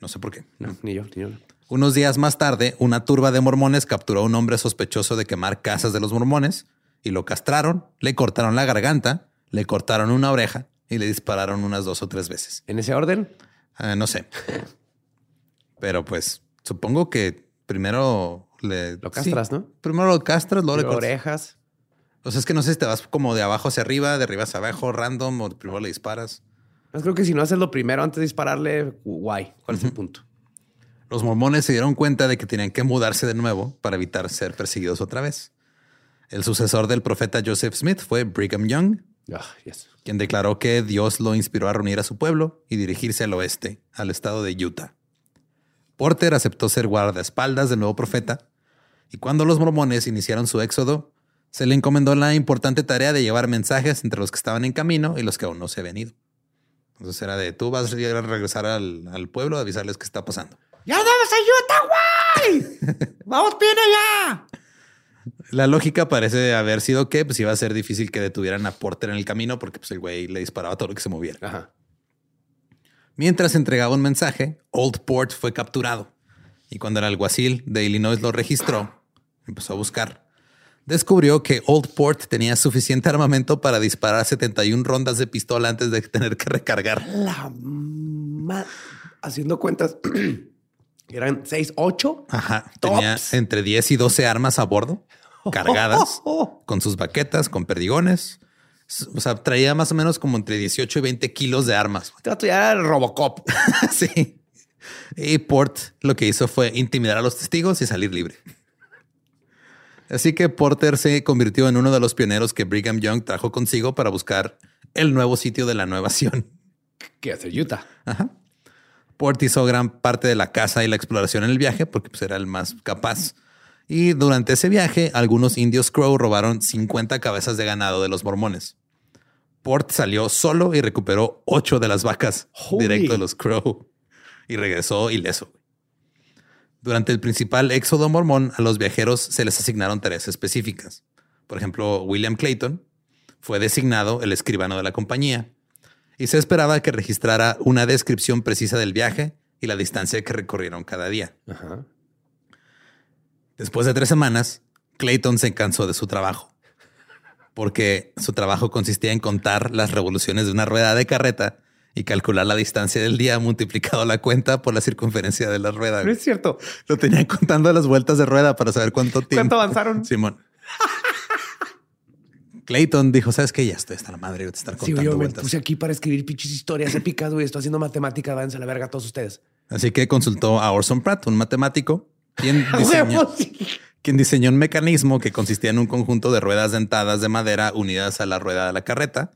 No sé por qué. No, ni yo, ni yo. Unos días más tarde, una turba de mormones capturó a un hombre sospechoso de quemar casas de los mormones y lo castraron, le cortaron la garganta, le cortaron una oreja y le dispararon unas dos o tres veces. En ese orden, Ah, no sé. Pero pues supongo que primero le... Lo castras, ¿no? Primero lo castras, luego le Luego cortas. orejas. O sea, es que no sé si te vas como de abajo hacia arriba, de arriba hacia abajo, random, o primero le disparas. Yo creo que si no haces lo primero antes de dispararle, guay. ¿Cuál es el punto? Los mormones se dieron cuenta de que tenían que mudarse de nuevo para evitar ser perseguidos otra vez. El sucesor del profeta Joseph Smith fue Brigham Young, Ah, yes. quien declaró que Dios lo inspiró a reunir a su pueblo y dirigirse al oeste, al estado de Utah. Porter aceptó ser guardaespaldas del nuevo profeta Y cuando los mormones iniciaron su éxodo, se le encomendó la importante tarea de llevar mensajes entre los que estaban en camino y los que aún no se habían ido. Entonces era de tú vas a regresar al, al pueblo a avisarles qué está pasando. ¡Ya damos ayuda, güey! [LAUGHS] ¡Vamos bien allá! La lógica parece haber sido que pues, iba a ser difícil que detuvieran a Porter en el camino porque pues, el güey le disparaba todo lo que se moviera. Ajá. Mientras entregaba un mensaje, Old Port fue capturado. Y cuando el alguacil de Illinois lo registró, empezó a buscar. Descubrió que Old Port tenía suficiente armamento para disparar 71 rondas de pistola antes de tener que recargar. La ma- Haciendo cuentas, [CLEARS THROAT] eran 6, 8. Ajá. Tenía entre 10 y 12 armas a bordo, [LAUGHS] cargadas, con sus baquetas, con perdigones. O sea, traía más o menos como entre 18 y 20 kilos de armas. Vato ya era Robocop. [LAUGHS] sí. Y Port lo que hizo fue intimidar a los testigos y salir libre. Así que Porter se convirtió en uno de los pioneros que Brigham Young trajo consigo para buscar el nuevo sitio de la nuevación. ¿Qué hace Utah? Ajá. Port hizo gran parte de la caza y la exploración en el viaje porque pues, era el más capaz. Y durante ese viaje, algunos indios Crow robaron 50 cabezas de ganado de los mormones. Port salió solo y recuperó ocho de las vacas Holy. directo de los Crow y regresó ileso. Durante el principal éxodo mormón, a los viajeros se les asignaron tareas específicas. Por ejemplo, William Clayton fue designado el escribano de la compañía y se esperaba que registrara una descripción precisa del viaje y la distancia que recorrieron cada día. Ajá. Después de tres semanas, Clayton se cansó de su trabajo, porque su trabajo consistía en contar las revoluciones de una rueda de carreta y calcular la distancia del día multiplicado la cuenta por la circunferencia de la rueda. No es cierto. Lo tenían contando las vueltas de rueda para saber cuánto tiempo. ¿Cuánto avanzaron? Simón. Clayton dijo, ¿sabes qué? Ya estoy hasta la madre de estar contando yo me vueltas. puse aquí para escribir pinches historias épicas, güey. Estoy haciendo matemática. Váyanse a la verga todos ustedes. Así que consultó a Orson Pratt, un matemático, quien [LAUGHS] ¡A diseñó, quien un mecanismo que consistía en un conjunto de ruedas dentadas de madera unidas a la rueda de la carreta.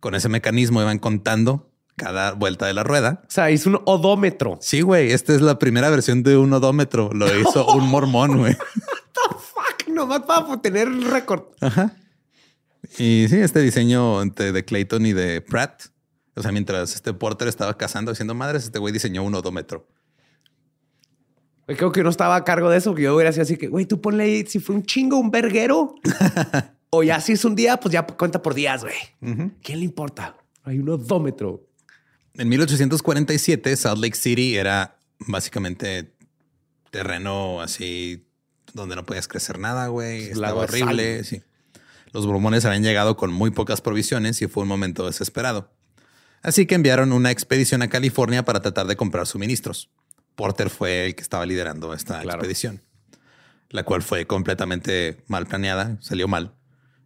Con ese mecanismo iban contando cada vuelta de la rueda. O sea, hizo un odómetro. Sí, güey, esta es la primera versión de un odómetro. Lo [LAUGHS] hizo un mormón, güey. [LAUGHS] Fuck, nomás para tener récord. Ajá. Y sí, este diseño de Clayton y de Pratt. O sea, mientras este Porter estaba cazando haciendo madres, este güey diseñó un odómetro. Creo que no estaba a cargo de eso, que yo hubiera sido así que, güey, tú ponle ahí si fue un chingo, un verguero. [LAUGHS] o ya si es un día, pues ya cuenta por días, güey. ¿Quién le importa? Hay un odómetro. En 1847, Salt Lake City era básicamente terreno así donde no podías crecer nada, güey. Lago Estaba horrible. Sí. Los mormones habían llegado con muy pocas provisiones y fue un momento desesperado. Así que enviaron una expedición a California para tratar de comprar suministros. Porter fue el que estaba liderando esta Claro. expedición, la cual fue completamente mal planeada, salió mal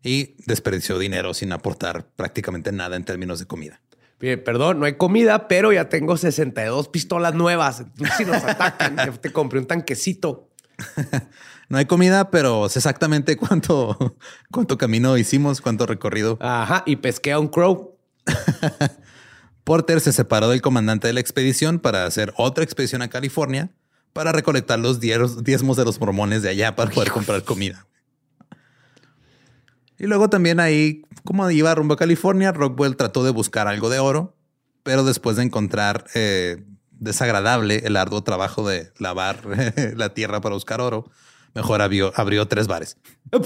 y desperdició dinero sin aportar prácticamente nada en términos de comida. Bien, perdón, no hay comida, pero ya tengo 62 pistolas nuevas. Si nos atacan, [LAUGHS] te compré un tanquecito. [LAUGHS] No hay comida, pero sé exactamente cuánto, cuánto camino hicimos, cuánto recorrido. Ajá, y pesqué a un crow. [LAUGHS] Porter se separó del comandante de la expedición para hacer otra expedición a California para recolectar los diez- diezmos de los mormones de allá para poder comprar comida. Y luego también ahí, como iba rumbo a California, Rockwell trató de buscar algo de oro, pero después de encontrar eh, desagradable el arduo trabajo de lavar [LAUGHS] la tierra para buscar oro, mejor abrió, abrió tres bares. [LAUGHS]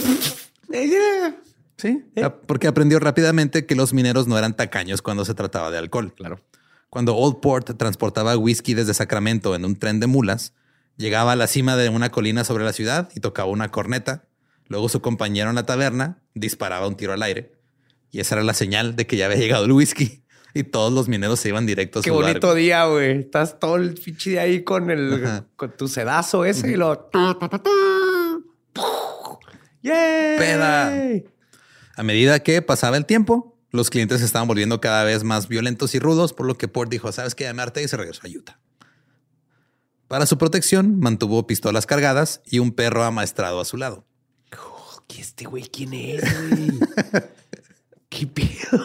Sí, porque aprendió rápidamente que los mineros no eran tacaños cuando se trataba de alcohol. Claro. Cuando Old Port transportaba whisky desde Sacramento en un tren de mulas, llegaba a la cima de una colina sobre la ciudad y tocaba una corneta. Luego su compañero en la taberna disparaba un tiro al aire. Y esa era la señal de que ya había llegado el whisky. Y todos los mineros se iban directos a Qué su bonito barco. día, güey. Estás todo el pinche día ahí con el Ajá. con tu sedazo ese y lo. ¡Yay! Peda. A medida que pasaba el tiempo, los clientes se estaban volviendo cada vez más violentos y rudos, por lo que Port dijo, ¿sabes qué? Llamarte y se regresó a Utah. Para su protección, mantuvo pistolas cargadas y un perro amaestrado a su lado. ¿Qué este güey quién es, güey? [LAUGHS] ¿Qué pedo?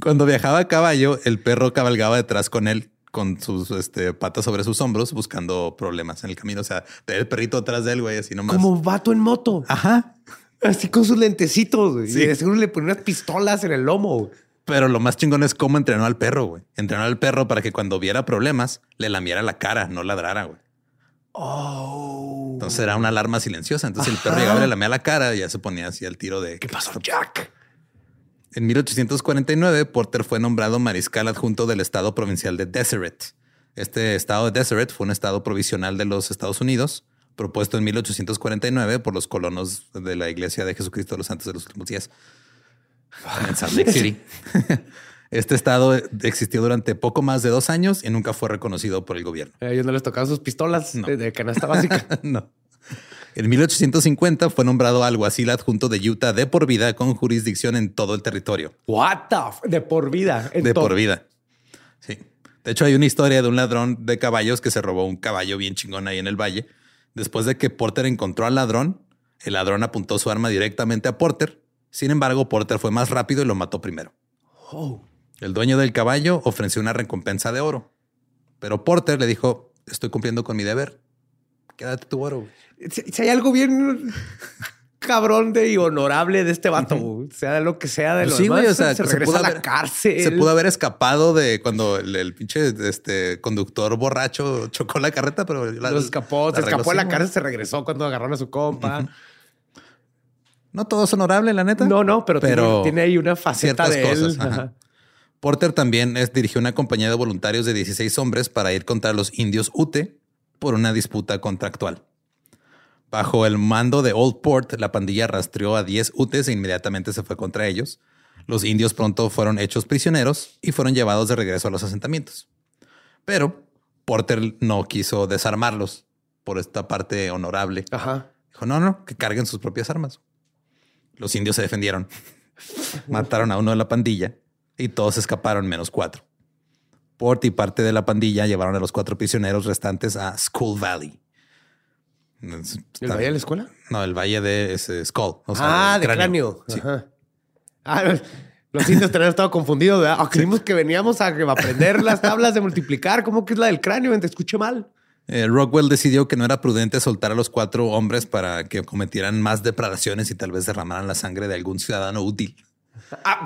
Cuando viajaba a caballo, el perro cabalgaba detrás con él con sus este, patas sobre sus hombros buscando problemas en el camino. O sea, el perrito atrás de él, güey, así nomás. Como vato en moto. Ajá. Así con sus lentecitos. güey. Y de seguro le pone unas pistolas en el lomo. güey. Pero lo más chingón es cómo entrenó al perro, güey. Entrenó al perro para que cuando viera problemas le lamiera la cara, no ladrara, güey. Oh. Entonces era una alarma silenciosa. Entonces el perro llegaba y le lamía la cara y ya se ponía así al tiro de... ¿Qué pasó, Jack? En 1849, Porter fue nombrado mariscal adjunto del estado provincial de Deseret. Este estado de Deseret fue un estado provisional de los Estados Unidos, propuesto en 1849 por los colonos de la Iglesia de Jesucristo de los Santos de los Últimos Días en Salt Lake City. Este estado existió durante poco más de dos años y nunca fue reconocido por el gobierno. A ellos no les tocaban sus pistolas No. de, canasta básica. [LAUGHS] no. En 1850 fue nombrado alguacil adjunto de Utah de por vida con jurisdicción en todo el territorio. What the f- De por vida. en de todo. por vida. Sí. De hecho, hay una historia de un ladrón de caballos que se robó un caballo bien chingón ahí en el valle. Después de que Porter encontró al ladrón, el ladrón apuntó su arma directamente a Porter. Sin embargo, Porter fue más rápido y lo mató primero. Oh. El dueño del caballo ofreció una recompensa de oro, pero Porter le dijo: Estoy cumpliendo con mi deber. Quédate tu oro. güey". Si, si hay algo bien cabrón de y honorable de este vato, güey, sea lo que sea de Pues lo sí, demás, güey, o sea, se se regresa pudo a la haber- cárcel. Se pudo haber escapado de cuando el, el pinche este, conductor borracho chocó la carreta, pero la- Lo escapó, se la escapó de la cárcel, se regresó cuando agarraron a su compa. No todo es honorable, la neta. No, no, pero, Pero tiene, tiene ahí una faceta de él. cosas. Ajá. Porter también es- dirigió una compañía de voluntarios de 16 hombres para ir contra los indios Ute por una disputa contractual. Bajo el mando de Old Port, la pandilla rastreó a 10 Utes e inmediatamente se fue contra ellos. Los indios pronto fueron hechos prisioneros y fueron llevados de regreso a los asentamientos. Pero Porter no quiso desarmarlos por esta parte honorable. Ajá. Dijo, no, no, que carguen sus propias armas. Los indios se defendieron. [LAUGHS] Mataron a uno de la pandilla y todos escaparon menos cuatro. Port y parte de la pandilla llevaron a los cuatro prisioneros restantes a Skull Valley. Es- ¿El valle de la escuela? No, el valle de ese Skull. o sea, ah, de cráneo. Ajá. Ah, los indios tenían estado confundidos, ¿verdad? Ah, creímos que veníamos a aprender las tablas de multiplicar. ¿Cómo que es la del cráneo? Te escuché mal. Eh, Rockwell decidió que no era prudente soltar a los cuatro hombres para que cometieran más depredaciones y tal vez derramaran la sangre de algún ciudadano útil. Ah.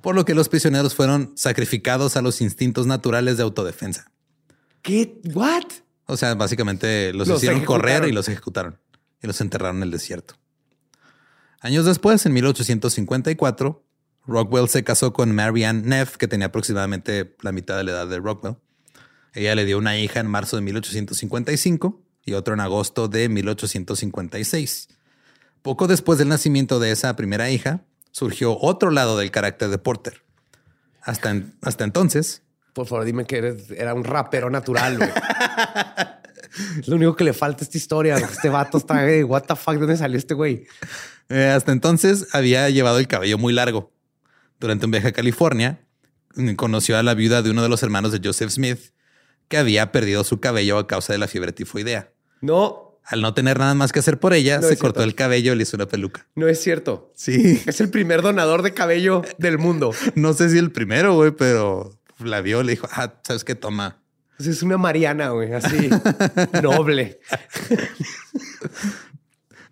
Por lo que los prisioneros fueron sacrificados a los instintos naturales de autodefensa. ¿Qué? ¿What? O sea, básicamente los, Los hicieron correr y los ejecutaron y los enterraron en el desierto. Años después, en 1854, Rockwell se casó con Marianne Neff, que tenía aproximadamente la mitad de la edad de Rockwell. Ella le dio una hija en marzo de 1855 y otro en agosto de 1856. Poco después del nacimiento de esa primera hija, surgió otro lado del carácter de Porter. Hasta, en- hasta entonces, Por favor, dime que eres- era un rapero natural, güey. es lo único que le falta a esta historia. Este vato está, eh, what the fuck, ¿de dónde salió este güey? Eh, hasta entonces había llevado el cabello muy largo. Durante un viaje a California, mm, conoció a la viuda de uno de los hermanos de Joseph Smith, que había perdido su cabello a causa de la fiebre tifoidea. No, Al no tener nada más que hacer por ella, No se cortó cierto. el cabello y le hizo una peluca. no es cierto. Sí. Es el primer donador de cabello del mundo. [LAUGHS] No sé si el primero, güey, pero la vio, le dijo, ah, ¿sabes qué? Toma. Pues es una Mariana, güey, así [LAUGHS] noble.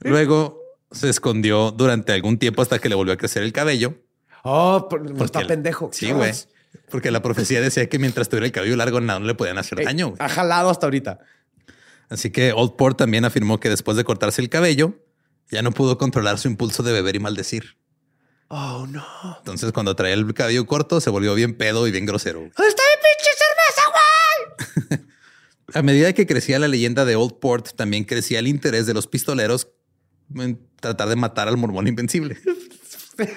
Luego se escondió durante algún tiempo hasta que le volvió a crecer el cabello. Oh, por- está el- pendejo. Sí, güey. Porque la profecía decía que mientras tuviera el cabello largo, nada no le podían hacer Eh, daño. güey. Ha jalado hasta ahorita. Así que Old Port también afirmó que después de cortarse el cabello, ya no pudo controlar su impulso de beber y maldecir. Oh, no. Entonces, cuando traía el cabello corto, se volvió bien pedo y bien grosero. ¿Dónde está mi pinche cerveza, güey? [LAUGHS] A medida que crecía la leyenda de Old Port, también crecía el interés de los pistoleros en tratar de matar al mormón invencible. [LAUGHS]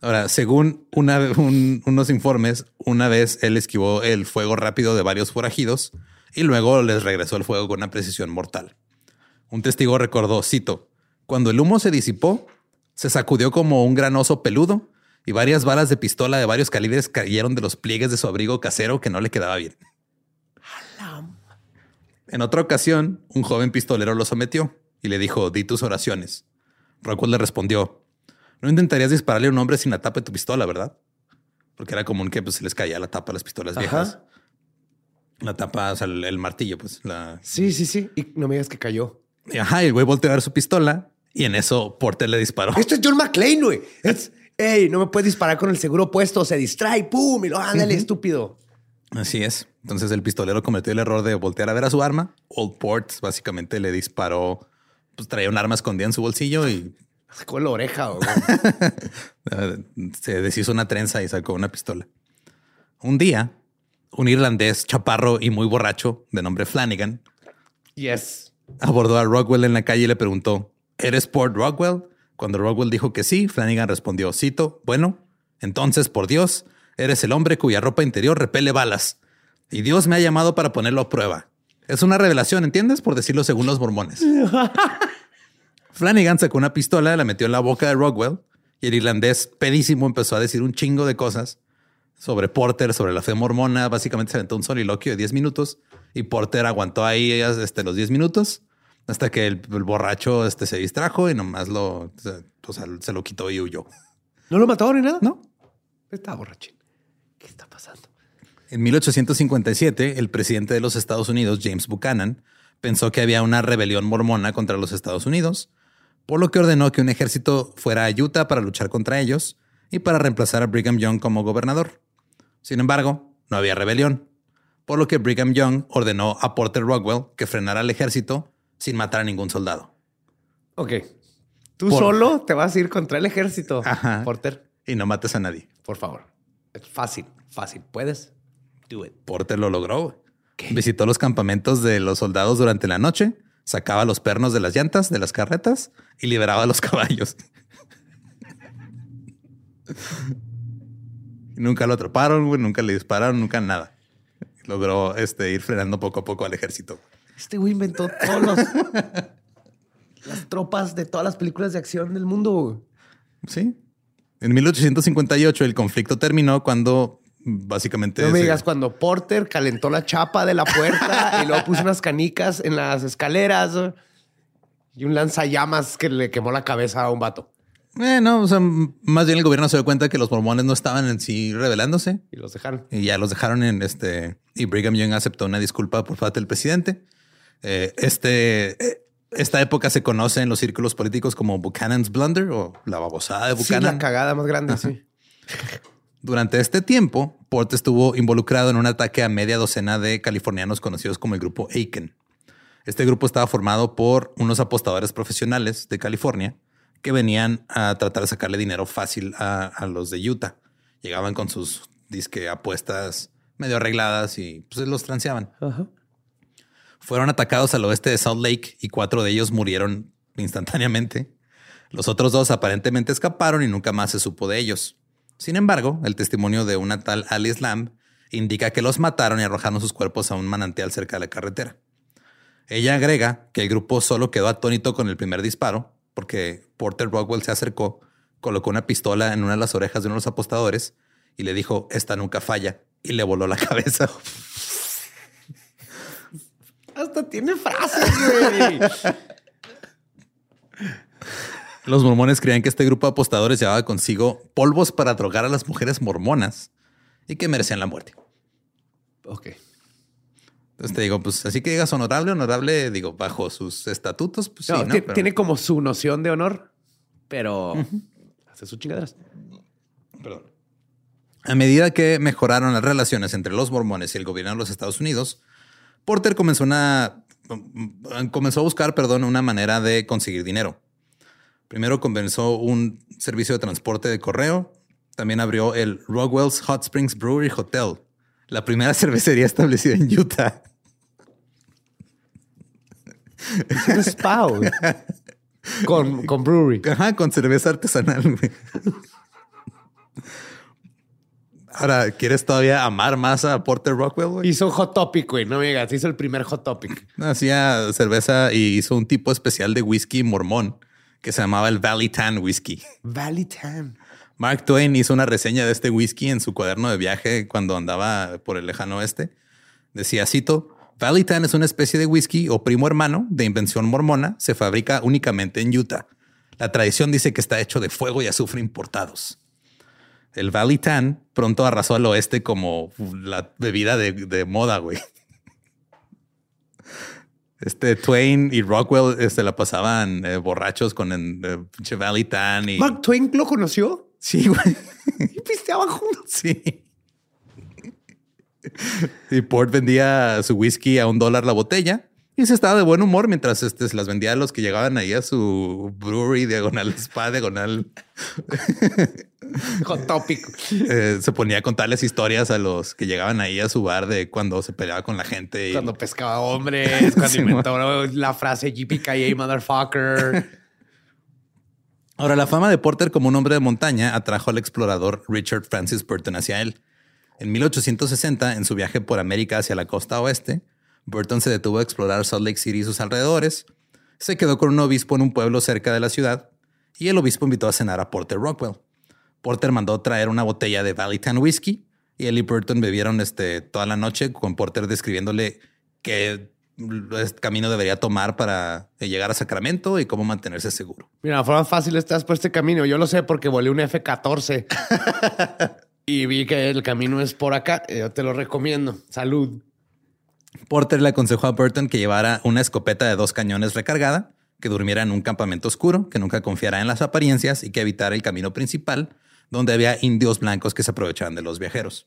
Ahora, según una- un- unos informes, una vez él esquivó el fuego rápido de varios forajidos y luego les regresó el fuego con una precisión mortal. Un testigo recordó, cito, cuando el humo se disipó, se sacudió como un gran oso peludo y varias balas de pistola de varios calibres cayeron de los pliegues de su abrigo casero que no le quedaba bien. En otra ocasión, un joven pistolero lo sometió y le dijo, di tus oraciones. Rockwell le respondió, no intentarías dispararle a un hombre sin la tapa de tu pistola, ¿verdad? porque era común que pues, se les caía la tapa a las pistolas viejas. La tapa, o sea, el, martillo, pues la. Sí, sí, sí. Y no me digas que cayó. Ajá, y el güey volteó a ver su pistola y en eso Porter le disparó. Esto es John McClane, güey. Es, hey, no me puedes disparar con el seguro puesto, se distrae, pum, y lo ándale, estúpido. Así es. Entonces el pistolero cometió el error de voltear a ver a su arma. Old Port básicamente le disparó, pues traía un arma escondida en su bolsillo y [LAUGHS] Sacó la oreja. [LAUGHS] Se deshizo una trenza y sacó una pistola. Un día, un irlandés chaparro y muy borracho de nombre Flanagan. Yes. Abordó a Rockwell en la calle y le preguntó, ¿eres Port Rockwell? Cuando Rockwell dijo que sí, Flanagan respondió, cito, bueno, entonces, por Dios, eres el hombre cuya ropa interior repele balas. Y Dios me ha llamado para ponerlo a prueba. Es una revelación, ¿entiendes? Por decirlo según los mormones. [LAUGHS] Flanagan sacó una pistola, la metió en la boca de Rockwell y el irlandés pedísimo empezó a decir un chingo de cosas sobre Porter, sobre la fe mormona. Básicamente se aventó un soliloquio de 10 minutos y Porter aguantó ahí este, los 10 minutos hasta que el, borracho este, se distrajo y nomás lo, se lo quitó y huyó. ¿No lo mató ni nada? No. Estaba borrachín. ¿Qué está pasando? En 1857, el presidente de los Estados Unidos, James Buchanan, pensó que había una rebelión mormona contra los Estados Unidos por lo que ordenó que un ejército fuera a Utah para luchar contra ellos y para reemplazar a Brigham Young como gobernador. Sin embargo, no había rebelión, por lo que Brigham Young ordenó a Porter Rockwell que frenara al ejército sin matar a ningún soldado. Ok. Tú solo te vas a ir contra el ejército, Porter. Y no mates a nadie. Por favor. Es fácil, fácil. ¿Puedes? Do it. Porter lo logró. Visitó los campamentos de los soldados durante la noche sacaba los pernos de las llantas de las carretas y liberaba a los [LAUGHS] caballos. nunca lo atraparon, nunca le dispararon, nunca nada. Logró este, ir frenando poco a poco al ejército. Este güey inventó todas [LAUGHS] las tropas de todas las películas de acción del mundo. Sí. En 1858 el conflicto terminó cuando básicamente. No me digas cuando Porter calentó la chapa de la puerta y luego puso unas canicas en las escaleras y un lanzallamas que le quemó la cabeza a un vato. Eh, no, o sea, más bien el gobierno se dio cuenta que los mormones no estaban en sí rebelándose. Y los dejaron. Y ya los dejaron en este. Y Brigham Young aceptó una disculpa por parte del presidente. Eh, este. Eh, esta época se conoce en los círculos políticos como Buchanan's Blunder o la babosada de Buchanan. Sí, la cagada más grande, sí. Durante este tiempo, Port estuvo involucrado en un ataque a media docena de californianos conocidos como el grupo Aiken. Este grupo estaba formado por unos apostadores profesionales de California que venían a tratar de sacarle dinero fácil a, los de Utah. Llegaban con sus disque apuestas medio arregladas y pues los transeaban. Fueron atacados al oeste de Salt Lake y cuatro de ellos murieron instantáneamente. Los otros dos aparentemente escaparon y nunca más se supo de ellos. Sin embargo, el testimonio de una tal Alice Lamb indica que los mataron y arrojaron sus cuerpos a un manantial cerca de la carretera. Ella agrega que el grupo solo quedó atónito con el primer disparo, porque Porter Rockwell se acercó, colocó una pistola en una de las orejas de uno de los apostadores y le dijo, esta nunca falla, y le voló la [LAUGHS] cabeza. Hasta tiene frases, güey. Los mormones creían que este grupo de apostadores llevaba consigo polvos para drogar a las mujeres mormonas y que merecían la muerte. Ok. Entonces te digo, pues así que digas honorable, honorable, digo, bajo sus estatutos, pues sí, ¿no? Tiene como su noción de honor, pero hace sus chingaderas. Perdón. A medida que mejoraron las relaciones entre los mormones y el gobierno de los Estados Unidos, Porter comenzó, una, comenzó a buscar perdón, una manera de conseguir dinero. Primero comenzó un servicio de transporte de correo. También abrió el Rockwell's Hot Springs Brewery Hotel, la primera [LAUGHS] cervecería establecida en Utah. Es un spa, [LAUGHS] Con, con brewery. Ajá, con cerveza artesanal, Ahora, ¿quieres todavía amar más a Porter Rockwell, Hizo Hot Topic, güey. No me digas, hizo el primer Hot Topic. [LAUGHS] Hacía cerveza y hizo un tipo especial de whisky mormón que se llamaba el Valley Tan Whisky. Valley Tan. Mark Twain hizo una reseña de este whisky en su cuaderno de viaje cuando andaba por el lejano oeste. Decía, cito, Valley Tan es una especie de whisky o primo hermano de invención mormona. Se fabrica únicamente en Utah. La tradición dice que está hecho de fuego y azufre importados. El Valley Tan pronto arrasó al oeste como la bebida de, de moda, güey. Este Twain y Rockwell este, la pasaban eh, borrachos con el eh, pinche Valley Tan y. Mark Twain lo conoció Sí, güey. y pisteaban juntos. Sí. Y Port vendía su whisky a un dólar la botella y se estaba de buen humor mientras este, se las vendía a los que llegaban ahí a su brewery diagonal spa, diagonal. [LAUGHS] Hot topic. Eh, se ponía a contarles historias a los que llegaban ahí a su bar de cuando se peleaba con la gente. y- Cuando pescaba hombres, [LAUGHS] cuando Sí, inventó la frase GPKA motherfucker. [LAUGHS] Ahora, la fama de Porter como un hombre de montaña atrajo al explorador Richard Francis Burton hacia él. En 1860, en su viaje por América hacia la costa oeste, Burton se detuvo a explorar Salt Lake City y sus alrededores. Se quedó con un obispo en un pueblo cerca de la ciudad y el obispo invitó a cenar a Porter Rockwell. Porter mandó traer una botella de Valley Tan Whiskey y él y Burton bebieron este, toda la noche con Porter describiéndole qué camino debería tomar para llegar a Sacramento y cómo mantenerse seguro. Mira, forma fácil estás por este camino. Yo lo sé porque volé un F-14 [LAUGHS] y vi que el camino es por acá. Yo te lo recomiendo. Salud. Porter le aconsejó a Burton que llevara una escopeta de dos cañones recargada, que durmiera en un campamento oscuro, que nunca confiara en las apariencias y que evitara el camino principal, donde había indios blancos que se aprovechaban de los viajeros.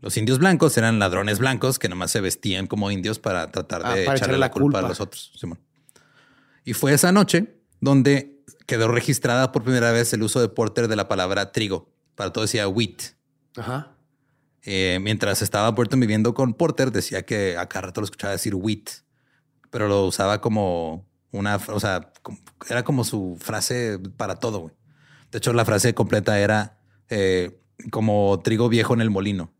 Los indios blancos eran ladrones blancos que nomás se vestían como indios para tratar Ah, de para echarle echarle la la culpa, a los otros. Simón. Y fue esa noche donde quedó registrada por primera vez el uso de Porter de la palabra trigo. Para todo decía wheat. Ajá. Eh, mientras estaba Burton viviendo con Porter, decía que a cada rato lo escuchaba decir wheat, pero lo usaba como una, o sea, era como su frase para todo. güey. De hecho, la frase completa era eh, como trigo viejo en el molino.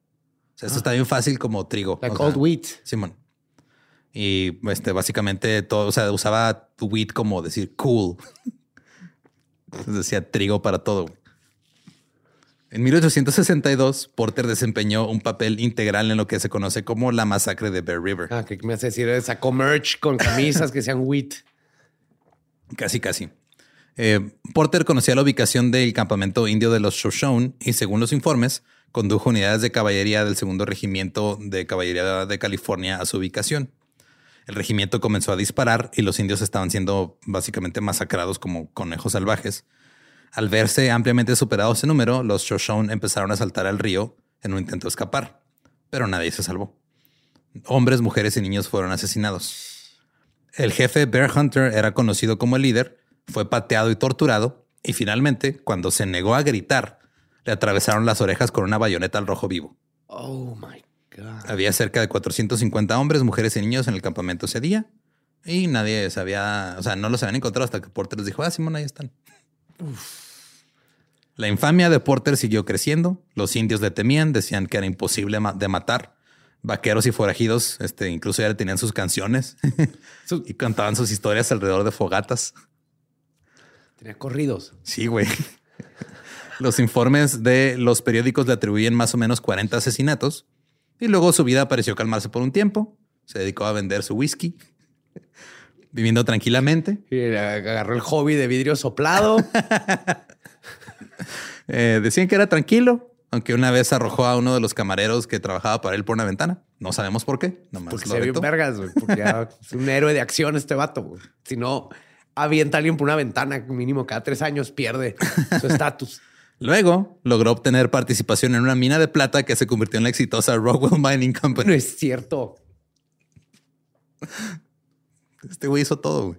O sea, esto está bien fácil como trigo. Like o sea, old wheat. Simón. Y este, básicamente todo, o sea, usaba wheat como decir cool. [LAUGHS] Entonces decía trigo para todo. En 1862, Porter desempeñó un papel integral en lo que se conoce como la masacre de Bear River. Ah, que me hace decir, sacó merch con camisas que sean wheat. Casi, casi. Eh, Porter conocía la ubicación del campamento indio de los Shoshone y, según los informes, condujo unidades de caballería del segundo regimiento de caballería de California a su ubicación. El regimiento comenzó a disparar y los indios estaban siendo básicamente masacrados como conejos salvajes. Al verse ampliamente superados en número, los Shoshone empezaron a saltar al río en un intento de escapar, pero nadie se salvó. Hombres, mujeres y niños fueron asesinados. El jefe Bear Hunter era conocido como el líder, fue pateado y torturado, y finalmente, cuando se negó a gritar, le atravesaron las orejas con una bayoneta al rojo vivo. Oh my God. Había cerca de 450 hombres, mujeres y niños en el campamento ese día, y nadie sabía, o sea, no los habían encontrado hasta que Porter les dijo, ah, Simón, ahí están. La infamia de Porter siguió creciendo, los indios le temían, decían que era imposible de matar. Vaqueros y forajidos, este, incluso ya tenían sus canciones [LAUGHS] y cantaban sus historias alrededor de fogatas. Tenía corridos. Sí, güey. Los informes de los periódicos le atribuyen más o menos 40 asesinatos y luego su vida pareció calmarse por un tiempo. Se dedicó a vender su whisky, viviendo tranquilamente. Y agarró el hobby de vidrio soplado. [LAUGHS] Eh, decían que era tranquilo, aunque una vez arrojó a uno de los camareros que trabajaba para él por una ventana. No sabemos por qué. Nomás Porque lo se vio aventó. vergas, güey. Porque es un héroe de acción este vato, güey. Si no, avienta a alguien por una ventana mínimo cada tres años, pierde su [LAUGHS] estatus. Luego logró obtener participación en una mina de plata que se convirtió en la exitosa Rockwell Mining No Company. es cierto. Este güey hizo todo. güey.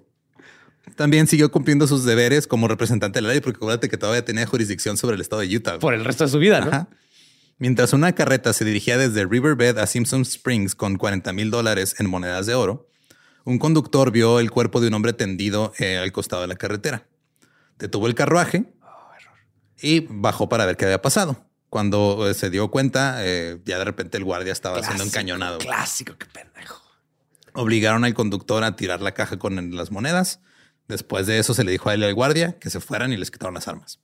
También siguió cumpliendo sus deberes como representante de la ley, porque acuérdate que todavía tenía jurisdicción sobre el estado de Utah. güey. Por el resto de su vida, ¿no? Ajá. Mientras una carreta se dirigía desde Riverbed a Simpson Springs con 40 mil dólares en monedas de oro, un conductor vio el cuerpo de un hombre tendido eh, al costado de la carretera. Detuvo el carruaje y bajó para ver qué había pasado. Cuando eh, se dio cuenta, eh, ya de repente el guardia estaba siendo encañonado. Clásico, qué pendejo. Obligaron al conductor a tirar la caja con las monedas. Después de eso se le dijo a él y al guardia que se fueran y les quitaron las armas.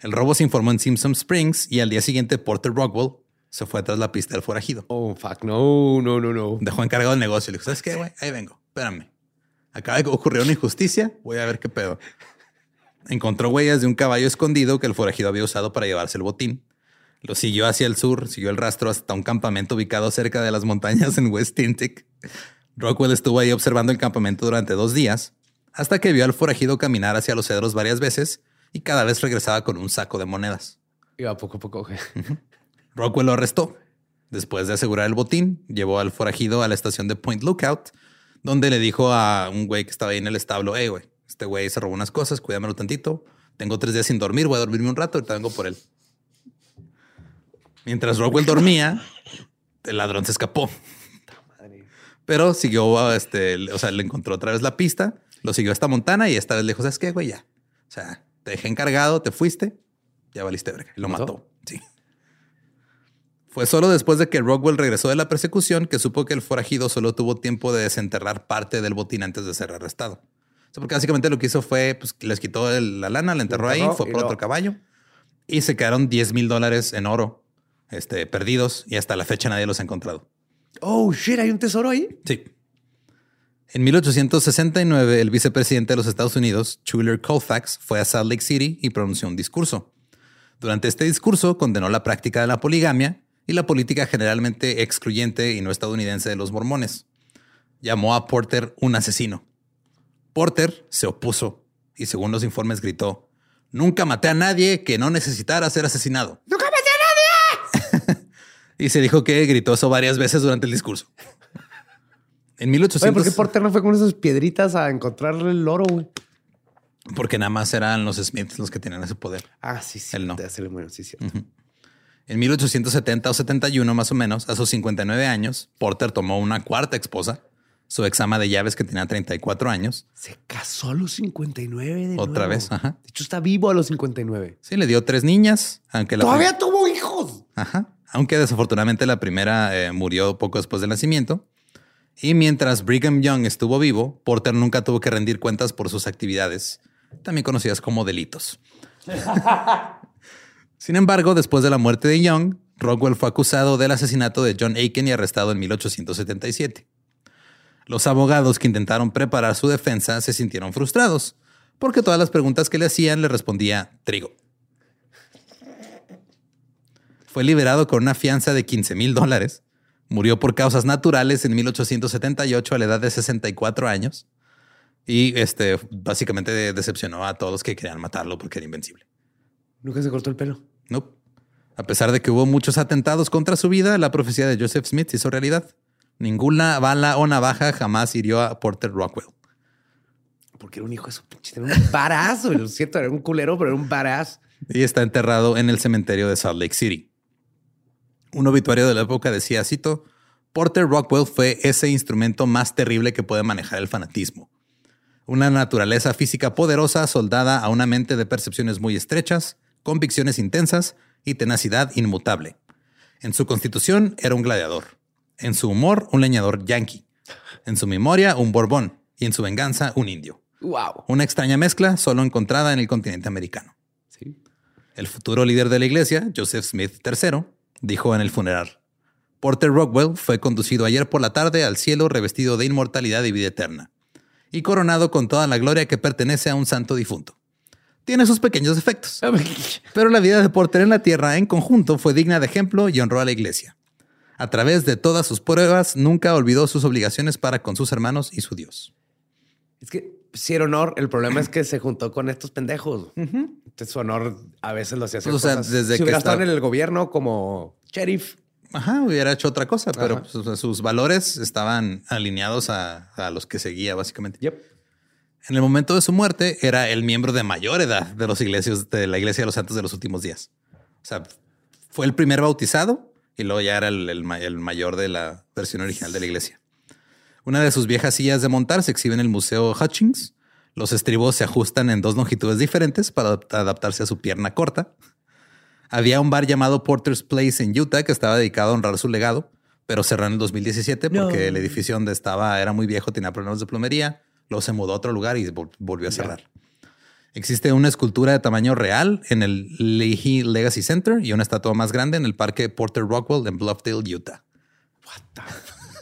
El robo se informó en Simpson Springs y al día siguiente Porter Rockwell se fue tras la pista del forajido. Oh, fuck. No, no, no, no. Dejó encargado el negocio le dijo, ¿sabes qué, güey? Ahí vengo, espérame. Acaba de ocurrir una injusticia, voy a ver qué pedo. encontró huellas de un caballo escondido que el forajido había usado para llevarse el botín. Lo siguió hacia el sur, siguió el rastro hasta un campamento ubicado cerca de las montañas en West Tintic. Rockwell estuvo ahí observando el campamento durante dos días, hasta que vio al forajido caminar hacia los cedros varias veces y cada vez regresaba con un saco de monedas. Iba poco a poco. Rockwell lo arrestó. Después de asegurar el botín, llevó al forajido a la estación de Point Lookout, donde le dijo a un güey que estaba ahí en el establo, hey, güey, este güey se robó unas cosas, cuídamelo tantito. Tengo tres días sin dormir, voy a dormirme un rato, ahorita vengo por él. Mientras Rockwell dormía, el ladrón se escapó. Pero siguió, este, o sea, le encontró otra vez la pista, lo siguió hasta Montana y esta vez le dijo, ¿sabes qué, güey? Ya. O sea, te dejé encargado, te fuiste, ya valiste verga. Lo mató. Sí. Fue solo después de que Rockwell regresó de la persecución que supo que el forajido solo tuvo tiempo de desenterrar parte del botín antes de ser arrestado. O sea, porque básicamente lo que hizo fue, pues les quitó la lana, la enterró, ahí, fue por otro caballo y se quedaron 10 mil dólares en oro este, perdidos y hasta la fecha nadie los ha encontrado. Oh, shit, ¿hay un tesoro ahí? Sí. En 1869, el vicepresidente de los Estados Unidos, Chuler Colfax, fue a Salt Lake City y pronunció un discurso. Durante este discurso condenó la práctica de la poligamia y la política generalmente excluyente y no estadounidense de los mormones. Llamó a Porter un asesino. Porter se opuso y según los informes gritó, nunca maté a nadie que no necesitara ser asesinado. ¡Nunca maté a nadie! [LAUGHS] y se dijo que gritó eso varias veces durante el discurso. En 1800... Oye, ¿Por qué Porter no fue con esas piedritas a encontrarle el oro, güey? Porque nada más eran los Smiths los que tenían ese poder. Ah, sí, sí. Él no. Bueno, sí, cierto. En 1870 o 71 más o menos, a sus 59 años, Porter tomó una cuarta esposa, su exama de llaves que tenía 34 años. Se casó a los 59 de Otra nuevo. vez, ajá. De hecho, está vivo a los 59. Sí, le dio tres niñas, aunque la ¡Todavía tuvo hijos! Ajá. Aunque desafortunadamente la primera eh, murió poco después del nacimiento. Y mientras Brigham Young estuvo vivo, Porter nunca tuvo que rendir cuentas por sus actividades, también conocidas como delitos. [LAUGHS] Sin embargo, después de la muerte de Young, Rockwell fue acusado del asesinato de John Aiken y arrestado en 1877. Los abogados que intentaron preparar su defensa se sintieron frustrados, porque todas las preguntas que le hacían le respondía trigo. Fue liberado con una fianza de 15 mil dólares. Murió por causas naturales en 1878 a la edad de 64 años. Y este básicamente decepcionó a todos que querían matarlo porque era invencible. Nunca se cortó el pelo. No. A pesar de que hubo muchos atentados contra su vida, la profecía de Joseph Smith se hizo realidad. Ninguna bala o navaja jamás hirió a Porter Rockwell. Porque era un hijo de su pinche. Era un barazo. Lo siento, era un culero, pero era un barazo. Y está enterrado en el cementerio de Salt Lake City. Un obituario de la época decía, cito, Porter Rockwell fue ese instrumento más terrible que puede manejar el fanatismo. Una naturaleza física poderosa soldada a una mente de percepciones muy estrechas, convicciones intensas y tenacidad inmutable. En su constitución era un gladiador. En su humor, un leñador yanqui. En su memoria, un borbón. Y en su venganza, un indio. Wow. Una extraña mezcla solo encontrada en el continente americano. Sí. El futuro líder de la iglesia, Joseph Smith III, dijo en el funeral, Porter Rockwell fue conducido ayer por la tarde al cielo revestido de inmortalidad y vida eterna, y coronado con toda la gloria que pertenece a un santo difunto. Tiene sus pequeños defectos, [LAUGHS] pero la vida de Porter en la tierra en conjunto fue digna de ejemplo y honró a la iglesia. A través de todas sus pruebas, nunca olvidó sus obligaciones para con sus hermanos y su Dios. Es que sí era honor. El problema es que se juntó con estos pendejos. [LAUGHS] Entonces su honor a veces lo hacía hacer O sea, cosas. desde si hubiera estado en el gobierno como sheriff. Ajá, hubiera hecho otra cosa, pero sus valores estaban alineados a, a los que seguía, básicamente. Yep. En el momento de su muerte, era el miembro de mayor edad de los iglesios de la Iglesia de los Santos de los últimos días. O sea, fue el primer bautizado y luego ya era el, el ma- el mayor de la versión original de la iglesia. Una de sus viejas sillas de montar se exhibe en el Museo Hutchings. Los estribos se ajustan en dos longitudes diferentes para adap- adaptarse a su pierna corta. Había un bar llamado Porter's Place en Utah que estaba dedicado a honrar su legado, pero cerró en el 2017 porque No. el edificio donde estaba era muy viejo, tenía problemas de plomería. Luego se mudó a otro lugar y vol- volvió a cerrar. Existe una escultura de tamaño real en el Leahy Legacy Center y una estatua más grande en el parque Porter Rockwell en Bluffdale, Utah.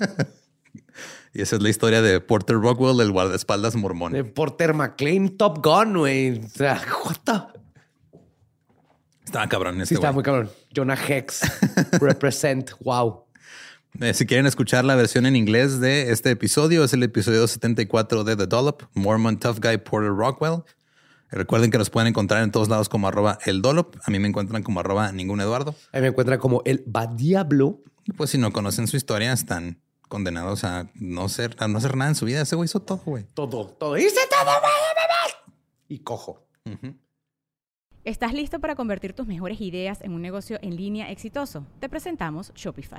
[LAUGHS] Y esa es la historia de Porter Rockwell, el guardaespaldas mormón. De Porter McLean Top Gun, güey. O sea, what the... Estaba cabrón. Este sí, estaba muy cabrón. Jonah Hex. [LAUGHS] represent. Wow. Eh, si quieren escuchar la versión en inglés de este episodio, es el episodio 74 de The Dollop, Mormon Tough Guy Porter Rockwell. Recuerden que los pueden encontrar en todos lados como arroba el Dollop. A mí me encuentran como arroba ningún Eduardo. A mí me encuentran como el Badiablo. Y pues si no conocen su historia, están condenados a no ser, a no hacer nada en su vida. Ese güey hizo todo, güey. Todo, todo. Hice todo, güey. Y cojo. ¿Estás listo para convertir tus mejores ideas en un negocio en línea exitoso? Te presentamos Shopify.